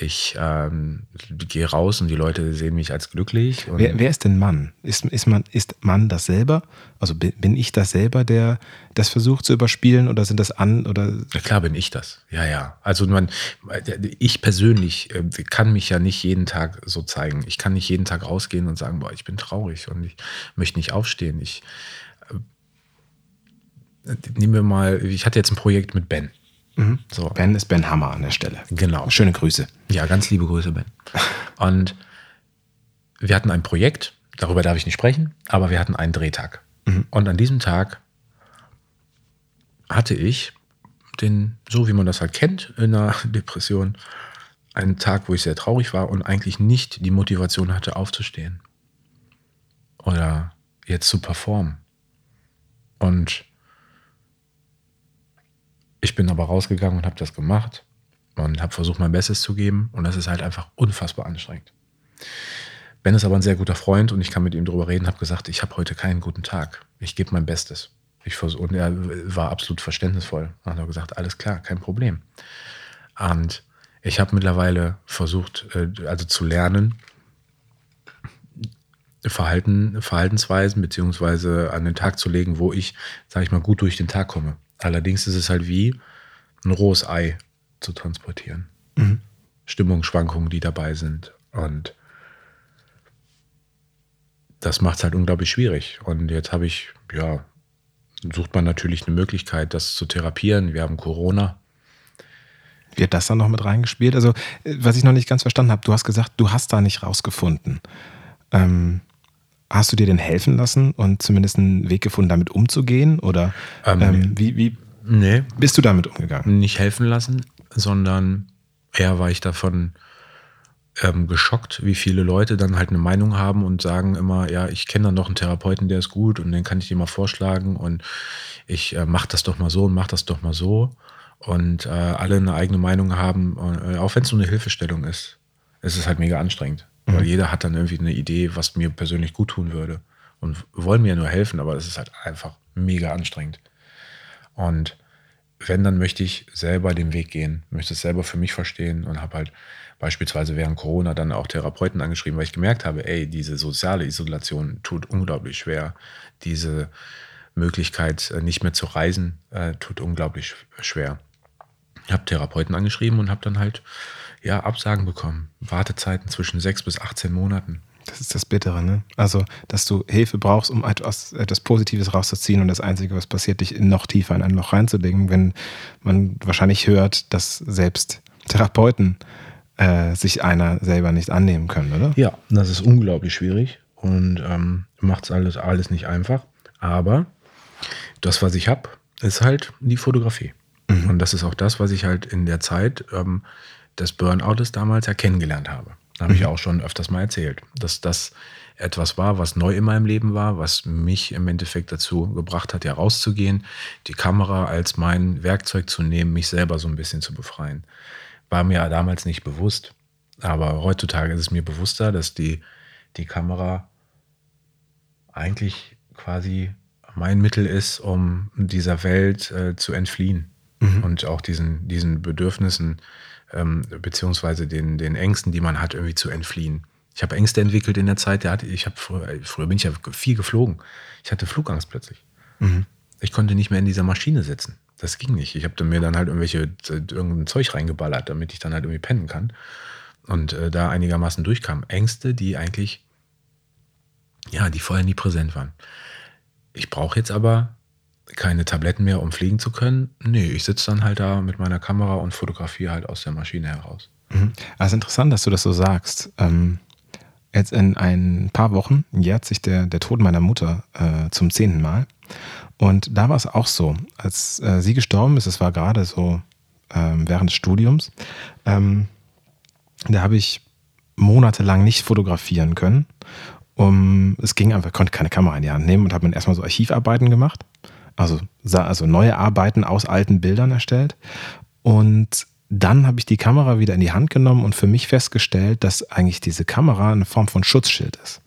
Ich ähm, gehe raus und die Leute sehen mich als glücklich. Wer, wer, ist denn Mann? Ist, ist, man, ist Mann das selber? Also bin, ich das selber, der das versucht zu überspielen oder sind das an oder? Ja, klar bin ich das. Ja, ja. Also man, ich persönlich äh, kann mich ja nicht jeden Tag so zeigen. Ich kann nicht jeden Tag rausgehen und sagen, boah, ich bin traurig und ich möchte nicht aufstehen. Ich äh, nehmen wir mal, ich hatte jetzt ein Projekt mit Ben. Mhm. So. Ben ist Ben Hammer an der Stelle. Genau. Schöne Grüße. Ja, ganz liebe Grüße, Ben. Und wir hatten ein Projekt, darüber darf ich nicht sprechen, aber wir hatten einen Drehtag. Mhm. Und an diesem Tag hatte ich den, so wie man das halt kennt in einer *laughs* Depression, einen Tag, wo ich sehr traurig war und eigentlich nicht die Motivation hatte, aufzustehen. Oder jetzt zu performen. Und ich bin aber rausgegangen und habe das gemacht und habe versucht, mein Bestes zu geben. Und das ist halt einfach unfassbar anstrengend. Ben ist aber ein sehr guter Freund und ich kann mit ihm darüber reden, habe gesagt, ich habe heute keinen guten Tag. Ich gebe mein Bestes. Ich und er war absolut verständnisvoll. Und hat gesagt, alles klar, kein Problem. Und ich habe mittlerweile versucht, äh, also zu lernen, Verhalten, Verhaltensweisen beziehungsweise an den Tag zu legen, wo ich, sage ich mal, gut durch den Tag komme. Allerdings ist es halt wie ein rohes Ei zu transportieren. Mhm. Stimmungsschwankungen, die dabei sind. Und das macht es halt unglaublich schwierig. Und jetzt habe ich, ja, sucht man natürlich eine Möglichkeit, das zu therapieren. Wir haben Corona. Wird das dann noch mit reingespielt? Also, äh, was ich noch nicht ganz verstanden habe, du hast gesagt, du hast da nicht rausgefunden. Ähm, Hast du dir denn helfen lassen und zumindest einen Weg gefunden, damit umzugehen? Oder ähm, ähm, wie, wie nee, bist du damit umgegangen? Nicht helfen lassen, sondern eher war ich davon ähm, geschockt, wie viele Leute dann halt eine Meinung haben und sagen immer, ja, ich kenne dann noch einen Therapeuten, der ist gut und den kann ich dir mal vorschlagen und ich äh, mach das doch mal so und mach das doch mal so. Und äh, alle eine eigene Meinung haben, äh, auch wenn es nur eine Hilfestellung ist. Es ist halt mega anstrengend. Mhm. Weil jeder hat dann irgendwie eine Idee, was mir persönlich gut tun würde. Und wollen mir nur helfen, aber es ist halt einfach mega anstrengend. Und wenn, dann möchte ich selber den Weg gehen, möchte es selber für mich verstehen und habe halt beispielsweise während Corona dann auch Therapeuten angeschrieben, weil ich gemerkt habe, ey, diese soziale Isolation tut unglaublich schwer. Diese Möglichkeit, äh, nicht mehr zu reisen, äh, tut unglaublich schwer. Ich habe Therapeuten angeschrieben und habe dann halt ja, Absagen bekommen. Wartezeiten zwischen sechs bis 18 Monaten. Das ist das Bittere, ne? Also, dass du Hilfe brauchst, um etwas, etwas Positives rauszuziehen und das Einzige, was passiert, dich noch tiefer in ein Loch reinzulegen, wenn man wahrscheinlich hört, dass selbst Therapeuten äh, sich einer selber nicht annehmen können, oder? Ja, das ist unglaublich schwierig und ähm, macht es alles, alles nicht einfach. Aber das, was ich habe, ist halt die Fotografie. Mhm. Und das ist auch das, was ich halt in der Zeit ähm, des Burnouts damals ja kennengelernt habe. Da habe ich mhm. auch schon öfters mal erzählt, dass das etwas war, was neu in meinem Leben war, was mich im Endeffekt dazu gebracht hat, ja rauszugehen, die Kamera als mein Werkzeug zu nehmen, mich selber so ein bisschen zu befreien. War mir damals nicht bewusst, aber heutzutage ist es mir bewusster, dass die, die Kamera eigentlich quasi mein Mittel ist, um dieser Welt äh, zu entfliehen mhm. und auch diesen, diesen Bedürfnissen ähm, beziehungsweise den, den Ängsten, die man hat, irgendwie zu entfliehen. Ich habe Ängste entwickelt in der Zeit, der hatte, ich habe früher, früher bin ich ja viel geflogen. Ich hatte Flugangst plötzlich. Mhm. Ich konnte nicht mehr in dieser Maschine sitzen. Das ging nicht. Ich habe mir dann halt irgendwelche irgendein Zeug reingeballert, damit ich dann halt irgendwie pennen kann und äh, da einigermaßen durchkam. Ängste, die eigentlich ja, die vorher nie präsent waren. Ich brauche jetzt aber keine Tabletten mehr, um fliegen zu können. Nee, ich sitze dann halt da mit meiner Kamera und fotografiere halt aus der Maschine heraus. Mhm. Also interessant, dass du das so sagst. Ähm, jetzt in ein paar Wochen jährt sich der, der Tod meiner Mutter äh, zum zehnten Mal. Und da war es auch so, als äh, sie gestorben ist, es war gerade so ähm, während des Studiums, ähm, da habe ich monatelang nicht fotografieren können um, es ging einfach, konnte keine Kamera in die Hand nehmen und habe dann erstmal so Archivarbeiten gemacht. Also, also neue Arbeiten aus alten Bildern erstellt. Und dann habe ich die Kamera wieder in die Hand genommen und für mich festgestellt, dass eigentlich diese Kamera eine Form von Schutzschild ist.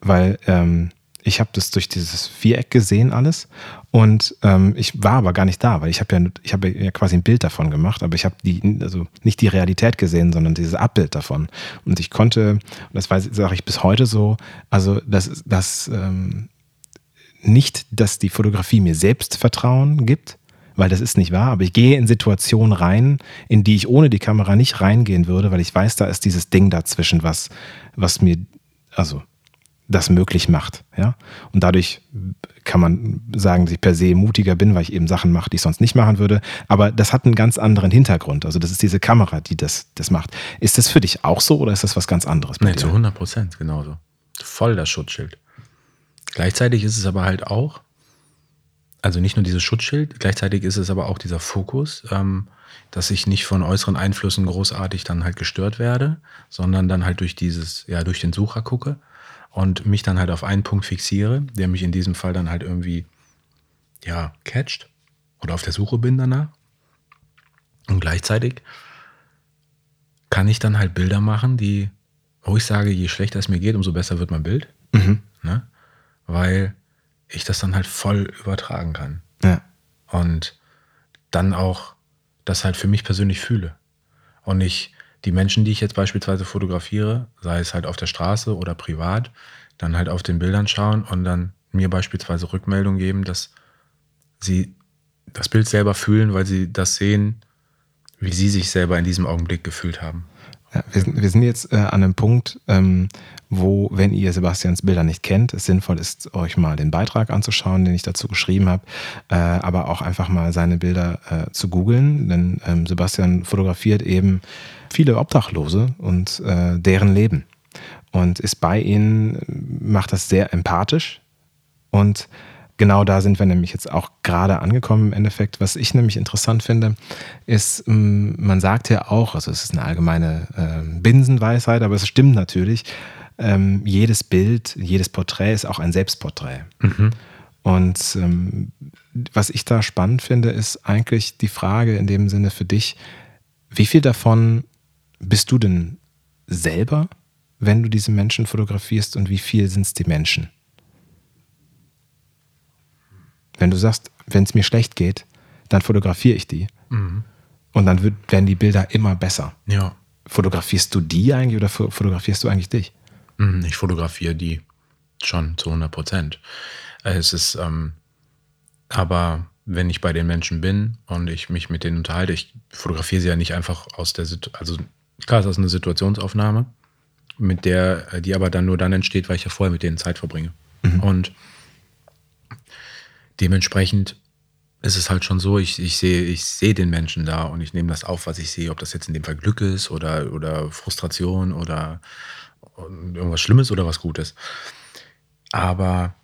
Weil ähm, ich habe das durch dieses Viereck gesehen alles und ähm, ich war aber gar nicht da, weil ich habe ja, ich habe ja quasi ein Bild davon gemacht, aber ich habe die, also nicht die Realität gesehen, sondern dieses Abbild davon. Und ich konnte, und das sage ich bis heute so, also das, das ähm, nicht, dass die Fotografie mir Selbstvertrauen gibt, weil das ist nicht wahr, aber ich gehe in Situationen rein, in die ich ohne die Kamera nicht reingehen würde, weil ich weiß, da ist dieses Ding dazwischen, was, was mir, also das möglich macht. Ja? Und dadurch kann man sagen, dass ich per se mutiger bin, weil ich eben Sachen mache, die ich sonst nicht machen würde. Aber das hat einen ganz anderen Hintergrund. Also das ist diese Kamera, die das, das macht. Ist das für dich auch so oder ist das was ganz anderes? Nee, dir? zu 100 Prozent genauso. Voll das Schutzschild. Gleichzeitig ist es aber halt auch, also nicht nur dieses Schutzschild, gleichzeitig ist es aber auch dieser Fokus, ähm, dass ich nicht von äußeren Einflüssen großartig dann halt gestört werde, sondern dann halt durch dieses, ja, durch den Sucher gucke und mich dann halt auf einen Punkt fixiere, der mich in diesem Fall dann halt irgendwie, ja, catcht oder auf der Suche bin danach. Und gleichzeitig kann ich dann halt Bilder machen, die, wo ich sage, je schlechter es mir geht, umso besser wird mein Bild. Mhm. Ne? Weil ich das dann halt voll übertragen kann. Ja. Und dann auch das halt für mich persönlich fühle. Und ich die Menschen, die ich jetzt beispielsweise fotografiere, sei es halt auf der Straße oder privat, dann halt auf den Bildern schauen und dann mir beispielsweise Rückmeldung geben, dass sie das Bild selber fühlen, weil sie das sehen, wie sie sich selber in diesem Augenblick gefühlt haben. Ja, wir, sind, wir sind jetzt äh, an einem Punkt, ähm, wo, wenn ihr Sebastians Bilder nicht kennt, es sinnvoll ist, euch mal den Beitrag anzuschauen, den ich dazu geschrieben habe, äh, aber auch einfach mal seine Bilder äh, zu googeln, denn ähm, Sebastian fotografiert eben viele Obdachlose und äh, deren Leben und ist bei ihnen, macht das sehr empathisch und genau da sind wir nämlich jetzt auch gerade angekommen im Endeffekt. Was ich nämlich interessant finde, ist, ähm, man sagt ja auch, also es ist eine allgemeine äh, Binsenweisheit, aber es stimmt natürlich, ähm, jedes Bild, jedes Porträt ist auch ein Selbstporträt. Mhm. Und ähm, was ich da spannend finde, ist eigentlich die Frage in dem Sinne für dich, wie viel davon bist du denn selber, wenn du diese Menschen fotografierst und wie viel sind es die Menschen? Wenn du sagst, wenn es mir schlecht geht, dann fotografiere ich die. Mhm. Und dann wird, werden die Bilder immer besser. Ja. Fotografierst du die eigentlich oder fotografierst du eigentlich dich? Mhm, ich fotografiere die schon zu 100 Prozent. Es ist, ähm, aber wenn ich bei den Menschen bin und ich mich mit denen unterhalte, ich fotografiere sie ja nicht einfach aus der Situation, also klar, es ist eine Situationsaufnahme, mit der, die aber dann nur dann entsteht, weil ich ja vorher mit denen Zeit verbringe. Mhm. Und dementsprechend ist es halt schon so, ich, ich sehe ich seh den Menschen da und ich nehme das auf, was ich sehe, ob das jetzt in dem Fall Glück ist oder, oder Frustration oder irgendwas Schlimmes oder was Gutes. Aber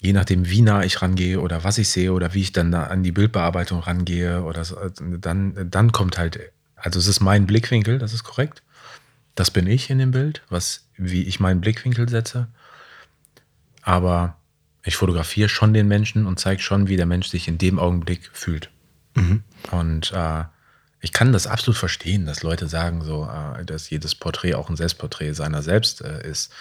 je nachdem, wie nah ich rangehe oder was ich sehe oder wie ich dann an die Bildbearbeitung rangehe oder so, dann, dann kommt halt, also es ist mein Blickwinkel, das ist korrekt. Das bin ich in dem Bild, was, wie ich meinen Blickwinkel setze. Aber ich fotografiere schon den Menschen und zeige schon, wie der Mensch sich in dem Augenblick fühlt. Mhm. Und äh, ich kann das absolut verstehen, dass Leute sagen, so, äh, dass jedes Porträt auch ein Selbstporträt seiner selbst äh, ist.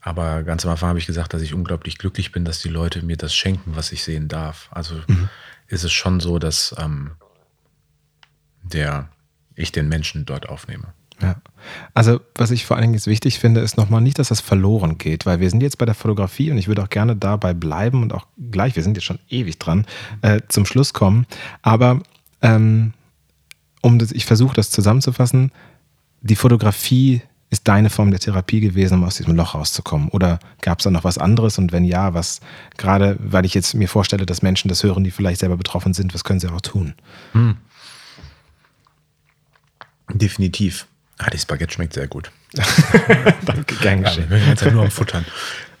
Aber ganz am Anfang habe ich gesagt, dass ich unglaublich glücklich bin, dass die Leute mir das schenken, was ich sehen darf. Also mhm. ist es schon so, dass ähm, der, ich den Menschen dort aufnehme. Ja. Also, was ich vor allen Dingen jetzt wichtig finde, ist nochmal nicht, dass das verloren geht, weil wir sind jetzt bei der Fotografie und ich würde auch gerne dabei bleiben und auch gleich, wir sind jetzt schon ewig dran, äh, zum Schluss kommen. Aber ähm, um das, ich versuche das zusammenzufassen, die Fotografie ist deine Form der Therapie gewesen, um aus diesem Loch rauszukommen? Oder gab es da noch was anderes? Und wenn ja, was gerade, weil ich jetzt mir vorstelle, dass Menschen das hören, die vielleicht selber betroffen sind, was können sie auch tun? Hm. Definitiv. Ah, die Spaghetti schmeckt sehr gut. *laughs* Danke, gern geschehen. Ja, wir sind nur am Futtern.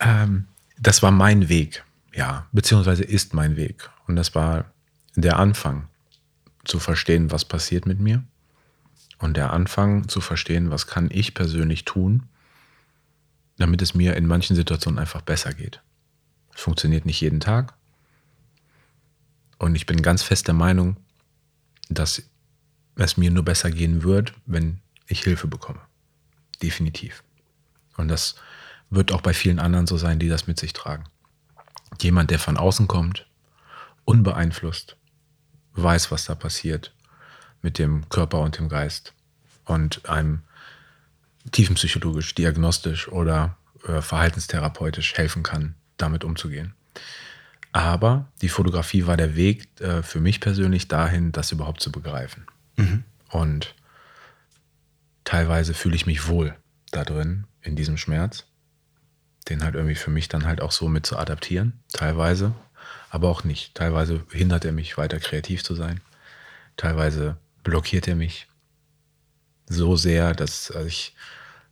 Ähm, das war mein Weg, ja, beziehungsweise ist mein Weg. Und das war der Anfang zu verstehen, was passiert mit mir und der Anfang zu verstehen, was kann ich persönlich tun, damit es mir in manchen Situationen einfach besser geht. Es funktioniert nicht jeden Tag. Und ich bin ganz fest der Meinung, dass es mir nur besser gehen wird, wenn ich Hilfe bekomme. Definitiv. Und das wird auch bei vielen anderen so sein, die das mit sich tragen. Jemand, der von außen kommt, unbeeinflusst, weiß, was da passiert mit dem Körper und dem Geist und einem tiefenpsychologisch, diagnostisch oder äh, verhaltenstherapeutisch helfen kann, damit umzugehen. Aber die Fotografie war der Weg äh, für mich persönlich dahin, das überhaupt zu begreifen. Mhm. Und teilweise fühle ich mich wohl da drin, in diesem Schmerz, den halt irgendwie für mich dann halt auch so mit zu adaptieren, teilweise, aber auch nicht. Teilweise hindert er mich weiter kreativ zu sein, teilweise blockiert er mich so sehr, dass ich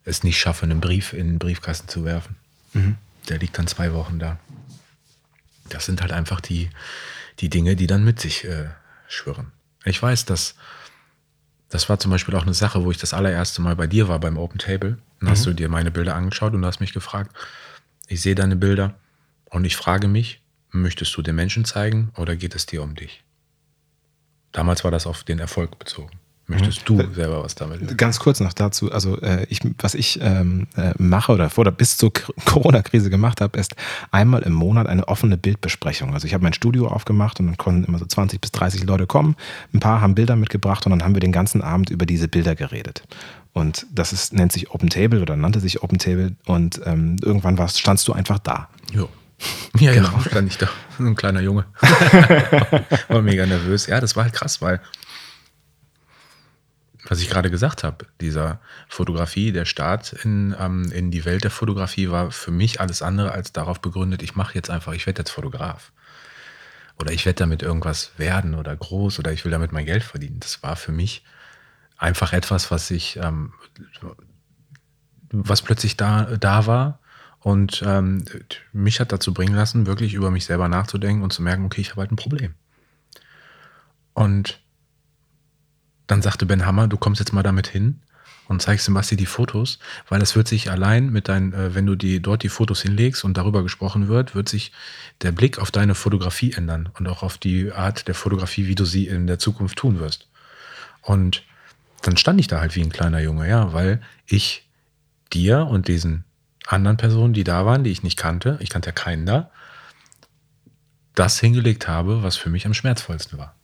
es nicht schaffe, einen Brief in den Briefkasten zu werfen. Mhm. Der liegt dann zwei Wochen da. Das sind halt einfach die, die Dinge, die dann mit sich äh, schwirren. Ich weiß, dass das war zum Beispiel auch eine Sache, wo ich das allererste Mal bei dir war beim Open Table. Dann mhm. hast du dir meine Bilder angeschaut und hast mich gefragt, ich sehe deine Bilder und ich frage mich, möchtest du den Menschen zeigen oder geht es dir um dich? Damals war das auf den Erfolg bezogen. Möchtest mhm. du selber was damit? Ganz kurz noch dazu. Also, äh, ich, was ich ähm, äh, mache oder vor oder bis zur *laughs* Corona-Krise gemacht habe, ist einmal im Monat eine offene Bildbesprechung. Also, ich habe mein Studio aufgemacht und dann konnten immer so 20 bis 30 Leute kommen. Ein paar haben Bilder mitgebracht und dann haben wir den ganzen Abend über diese Bilder geredet. Und das ist, nennt sich Open Table oder nannte sich Open Table. Und ähm, irgendwann warst, standst du einfach da. Ja. *laughs* Ja, genau. ja, stand ich da. Ein kleiner Junge. *laughs* war mega nervös. Ja, das war halt krass, weil was ich gerade gesagt habe, dieser Fotografie, der Start in, ähm, in die Welt der Fotografie war für mich alles andere als darauf begründet, ich mache jetzt einfach, ich werde jetzt Fotograf. Oder ich werde damit irgendwas werden oder groß oder ich will damit mein Geld verdienen. Das war für mich einfach etwas, was ich, ähm, was plötzlich da, da war und ähm, mich hat dazu bringen lassen, wirklich über mich selber nachzudenken und zu merken, okay, ich habe halt ein Problem. Und dann sagte Ben Hammer, du kommst jetzt mal damit hin und zeigst dem Basti die Fotos, weil es wird sich allein mit deinen, äh, wenn du die dort die Fotos hinlegst und darüber gesprochen wird, wird sich der Blick auf deine Fotografie ändern und auch auf die Art der Fotografie, wie du sie in der Zukunft tun wirst. Und dann stand ich da halt wie ein kleiner Junge, ja, weil ich dir und diesen anderen Personen, die da waren, die ich nicht kannte, ich kannte ja keinen da, das hingelegt habe, was für mich am schmerzvollsten war.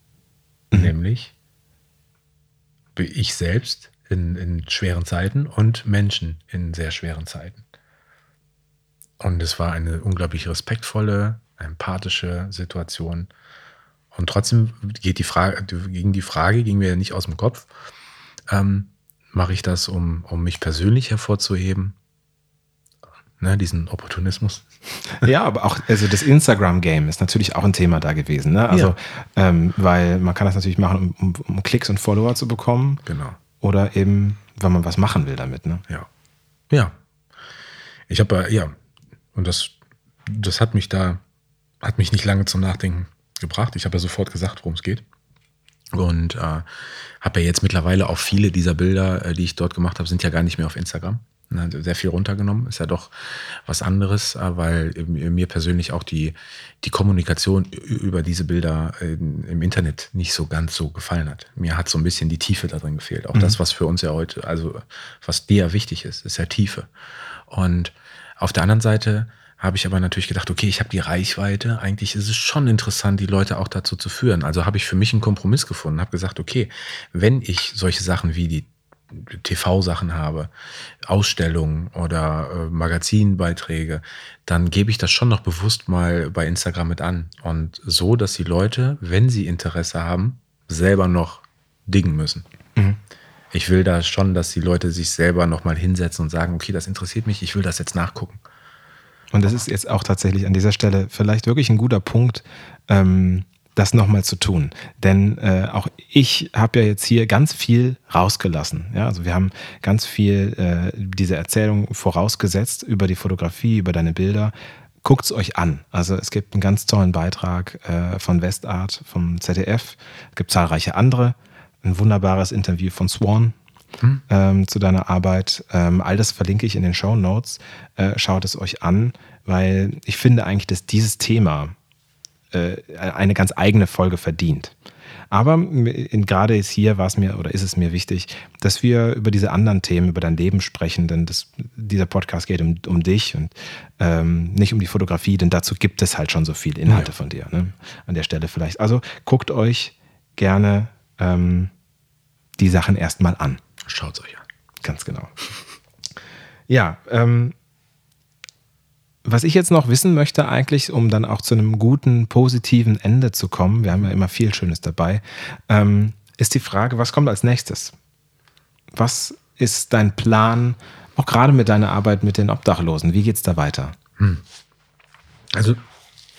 Mhm. Nämlich ich selbst in, in schweren Zeiten und Menschen in sehr schweren Zeiten. Und es war eine unglaublich respektvolle, empathische Situation. Und trotzdem geht die Frage, gegen die Frage ging mir ja nicht aus dem Kopf. Ähm, mache ich das, um, um mich persönlich hervorzuheben? Ne, diesen Opportunismus. Ja, aber auch, also das Instagram-Game ist natürlich auch ein Thema da gewesen. Ne? Also, ja. ähm, weil man kann das natürlich machen, um, um, Klicks und Follower zu bekommen. Genau. Oder eben, wenn man was machen will damit. Ne? Ja. Ja. Ich habe, ja, und das, das hat mich da, hat mich nicht lange zum Nachdenken gebracht. Ich habe ja sofort gesagt, worum es geht. Und äh, habe ja jetzt mittlerweile auch viele dieser Bilder, äh, die ich dort gemacht habe, sind ja gar nicht mehr auf Instagram. Ne, sehr viel runtergenommen. Ist ja doch was anderes, äh, weil mir persönlich auch die, die Kommunikation über diese Bilder im Internet nicht so ganz so gefallen hat. Mir hat so ein bisschen die Tiefe darin gefehlt. Auch mhm. das, was für uns ja heute, also was dir wichtig ist, ist ja Tiefe. Und auf der anderen Seite habe ich aber natürlich gedacht, okay, ich habe die Reichweite. Eigentlich ist es schon interessant, die Leute auch dazu zu führen. Also habe ich für mich einen Kompromiss gefunden, habe gesagt, okay, wenn ich solche Sachen wie die TV-Sachen habe, Ausstellungen oder äh, Magazinbeiträge, dann gebe ich das schon noch bewusst mal bei Instagram mit an. Und so, dass die Leute, wenn sie Interesse haben, selber noch dingen müssen. Mhm. Ich will da schon, dass die Leute sich selber noch mal hinsetzen und sagen, okay, das interessiert mich, ich will das jetzt nachgucken. Und das ist jetzt auch tatsächlich an dieser Stelle vielleicht wirklich ein guter Punkt, ähm, das nochmal zu tun. Denn äh, auch ich habe ja jetzt hier ganz viel rausgelassen. Ja? Also wir haben ganz viel äh, diese Erzählung vorausgesetzt über die Fotografie, über deine Bilder. Guckt es euch an. Also es gibt einen ganz tollen Beitrag äh, von Westart, vom ZDF. Es gibt zahlreiche andere. Ein wunderbares Interview von Swan. hm. ähm, zu deiner Arbeit. Ähm, all das verlinke ich in den Show Notes. Äh, schaut es euch an, weil ich finde eigentlich, dass dieses Thema eine ganz eigene Folge verdient. Aber gerade ist hier war es mir oder ist es mir wichtig, dass wir über diese anderen Themen, über dein Leben sprechen, denn das, dieser Podcast geht um, um dich und ähm, nicht um die Fotografie, denn dazu gibt es halt schon so viele Inhalte ja. von dir. Ne? An der Stelle vielleicht. Also guckt euch gerne ähm, die Sachen erstmal an. Schaut es euch an. Ganz genau. Ja, ähm, was ich jetzt noch wissen möchte, eigentlich, um dann auch zu einem guten, positiven Ende zu kommen, wir haben ja immer viel Schönes dabei, ähm, ist die Frage, was kommt als nächstes? Was ist dein Plan, auch gerade mit deiner Arbeit mit den Obdachlosen? Wie geht es da weiter? Hm. Also,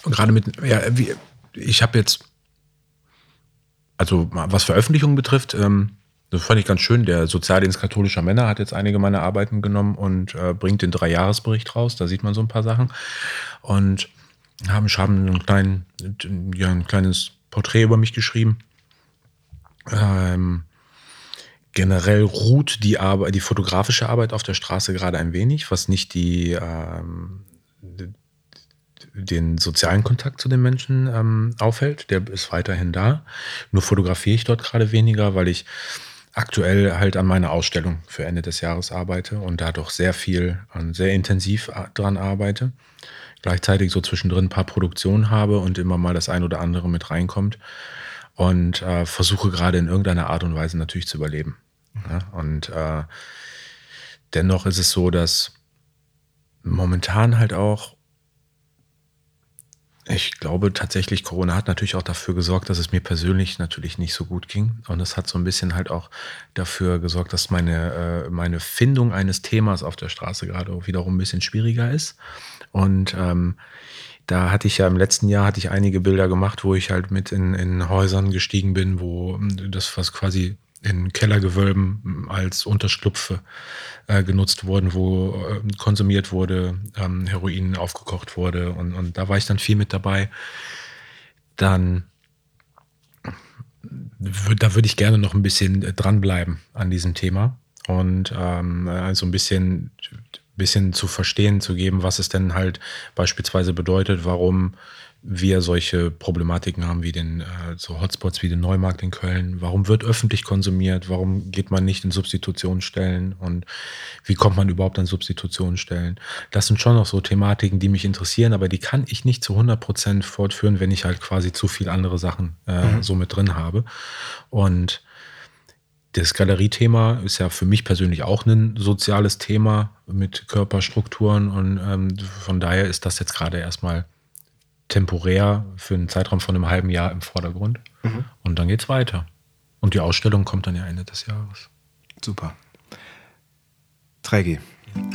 gerade mit, ja, wie, ich habe jetzt, also was Veröffentlichungen betrifft, ähm, das fand ich ganz schön. Der Sozialdienst katholischer Männer hat jetzt einige meiner Arbeiten genommen und äh, bringt den Dreijahresbericht raus. Da sieht man so ein paar Sachen. Und haben, haben einen kleinen, ja, ein kleines Porträt über mich geschrieben. Ähm, generell ruht die, Arbeit, die fotografische Arbeit auf der Straße gerade ein wenig, was nicht die, ähm, den sozialen Kontakt zu den Menschen ähm, aufhält. Der ist weiterhin da. Nur fotografiere ich dort gerade weniger, weil ich aktuell halt an meiner Ausstellung für Ende des Jahres arbeite und da doch sehr viel sehr intensiv dran arbeite. Gleichzeitig so zwischendrin ein paar Produktionen habe und immer mal das ein oder andere mit reinkommt und äh, versuche gerade in irgendeiner Art und Weise natürlich zu überleben. Ja, und äh, dennoch ist es so, dass momentan halt auch ich glaube tatsächlich, Corona hat natürlich auch dafür gesorgt, dass es mir persönlich natürlich nicht so gut ging. Und es hat so ein bisschen halt auch dafür gesorgt, dass meine, äh, meine Findung eines Themas auf der Straße gerade wiederum ein bisschen schwieriger ist. Und ähm, da hatte ich ja im letzten Jahr hatte ich einige Bilder gemacht, wo ich halt mit in, in Häusern gestiegen bin, wo das was quasi in Kellergewölben als Unterschlupfe äh, genutzt wurden, wo äh, konsumiert wurde, ähm, Heroin aufgekocht wurde und, und da war ich dann viel mit dabei. Dann da würde ich gerne noch ein bisschen dranbleiben an diesem Thema und ähm, also ein bisschen, bisschen zu verstehen zu geben, was es denn halt beispielsweise bedeutet, warum wir solche Problematiken haben wie den äh, so Hotspots wie den Neumarkt in Köln. Warum wird öffentlich konsumiert? Warum geht man nicht in Substitutionsstellen? Und wie kommt man überhaupt an Substitutionsstellen? Das sind schon noch so Thematiken, die mich interessieren, aber die kann ich nicht zu 100 Prozent fortführen, wenn ich halt quasi zu viel andere Sachen äh, mhm. so mit drin habe. Und das Galeriethema ist ja für mich persönlich auch ein soziales Thema mit Körperstrukturen und ähm, von daher ist das jetzt gerade erstmal temporär für einen Zeitraum von einem halben Jahr im Vordergrund. Mhm. Und dann geht es weiter. Und die Ausstellung kommt dann ja Ende des Jahres. Super. Trägi.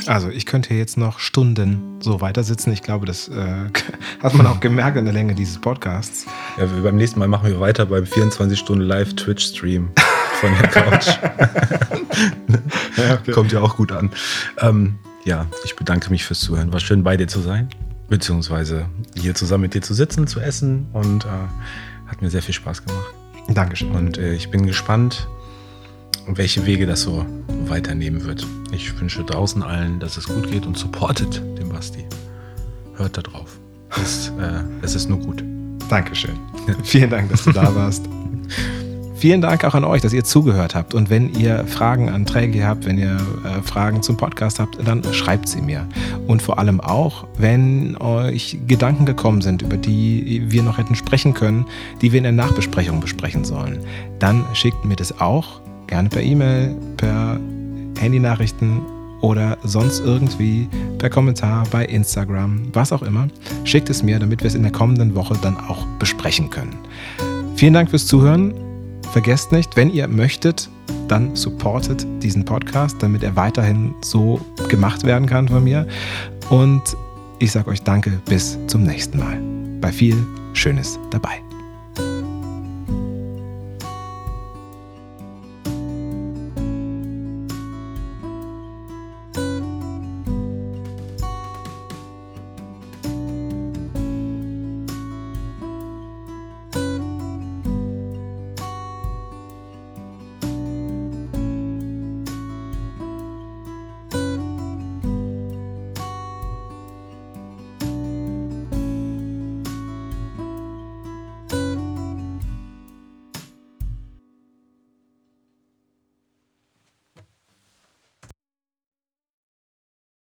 Also ich könnte hier jetzt noch Stunden so weiter sitzen. Ich glaube, das äh, *laughs* hat man auch gemerkt in der Länge dieses Podcasts. Ja, beim nächsten Mal machen wir weiter beim 24 Stunden Live Twitch Stream von der Couch. *laughs* ja, okay. Kommt ja auch gut an. Ähm, ja, ich bedanke mich fürs Zuhören. War schön bei dir zu sein beziehungsweise hier zusammen mit dir zu sitzen, zu essen und äh, hat mir sehr viel Spaß gemacht. Dankeschön. Und äh, ich bin gespannt, welche Wege das so weiternehmen wird. Ich wünsche draußen allen, dass es gut geht und supportet den Basti. Hört da drauf. *laughs* Es, äh, es ist nur gut. Dankeschön. Vielen Dank, dass du da warst. *laughs* Vielen Dank auch an euch, dass ihr zugehört habt. Und wenn ihr Fragen, Anträge habt, wenn ihr äh, Fragen zum Podcast habt, dann schreibt sie mir. Und vor allem auch, wenn euch Gedanken gekommen sind, über die wir noch hätten sprechen können, die wir in der Nachbesprechung besprechen sollen, dann schickt mir das auch gerne per E-Mail, per Handynachrichten oder sonst irgendwie per Kommentar bei Instagram, was auch immer. Schickt es mir, damit wir es in der kommenden Woche dann auch besprechen können. Vielen Dank fürs Zuhören Vergesst nicht, wenn ihr möchtet, dann supportet diesen Podcast, damit er weiterhin so gemacht werden kann von mir. Und ich sage euch danke, bis zum nächsten Mal. Bei viel Schönes dabei.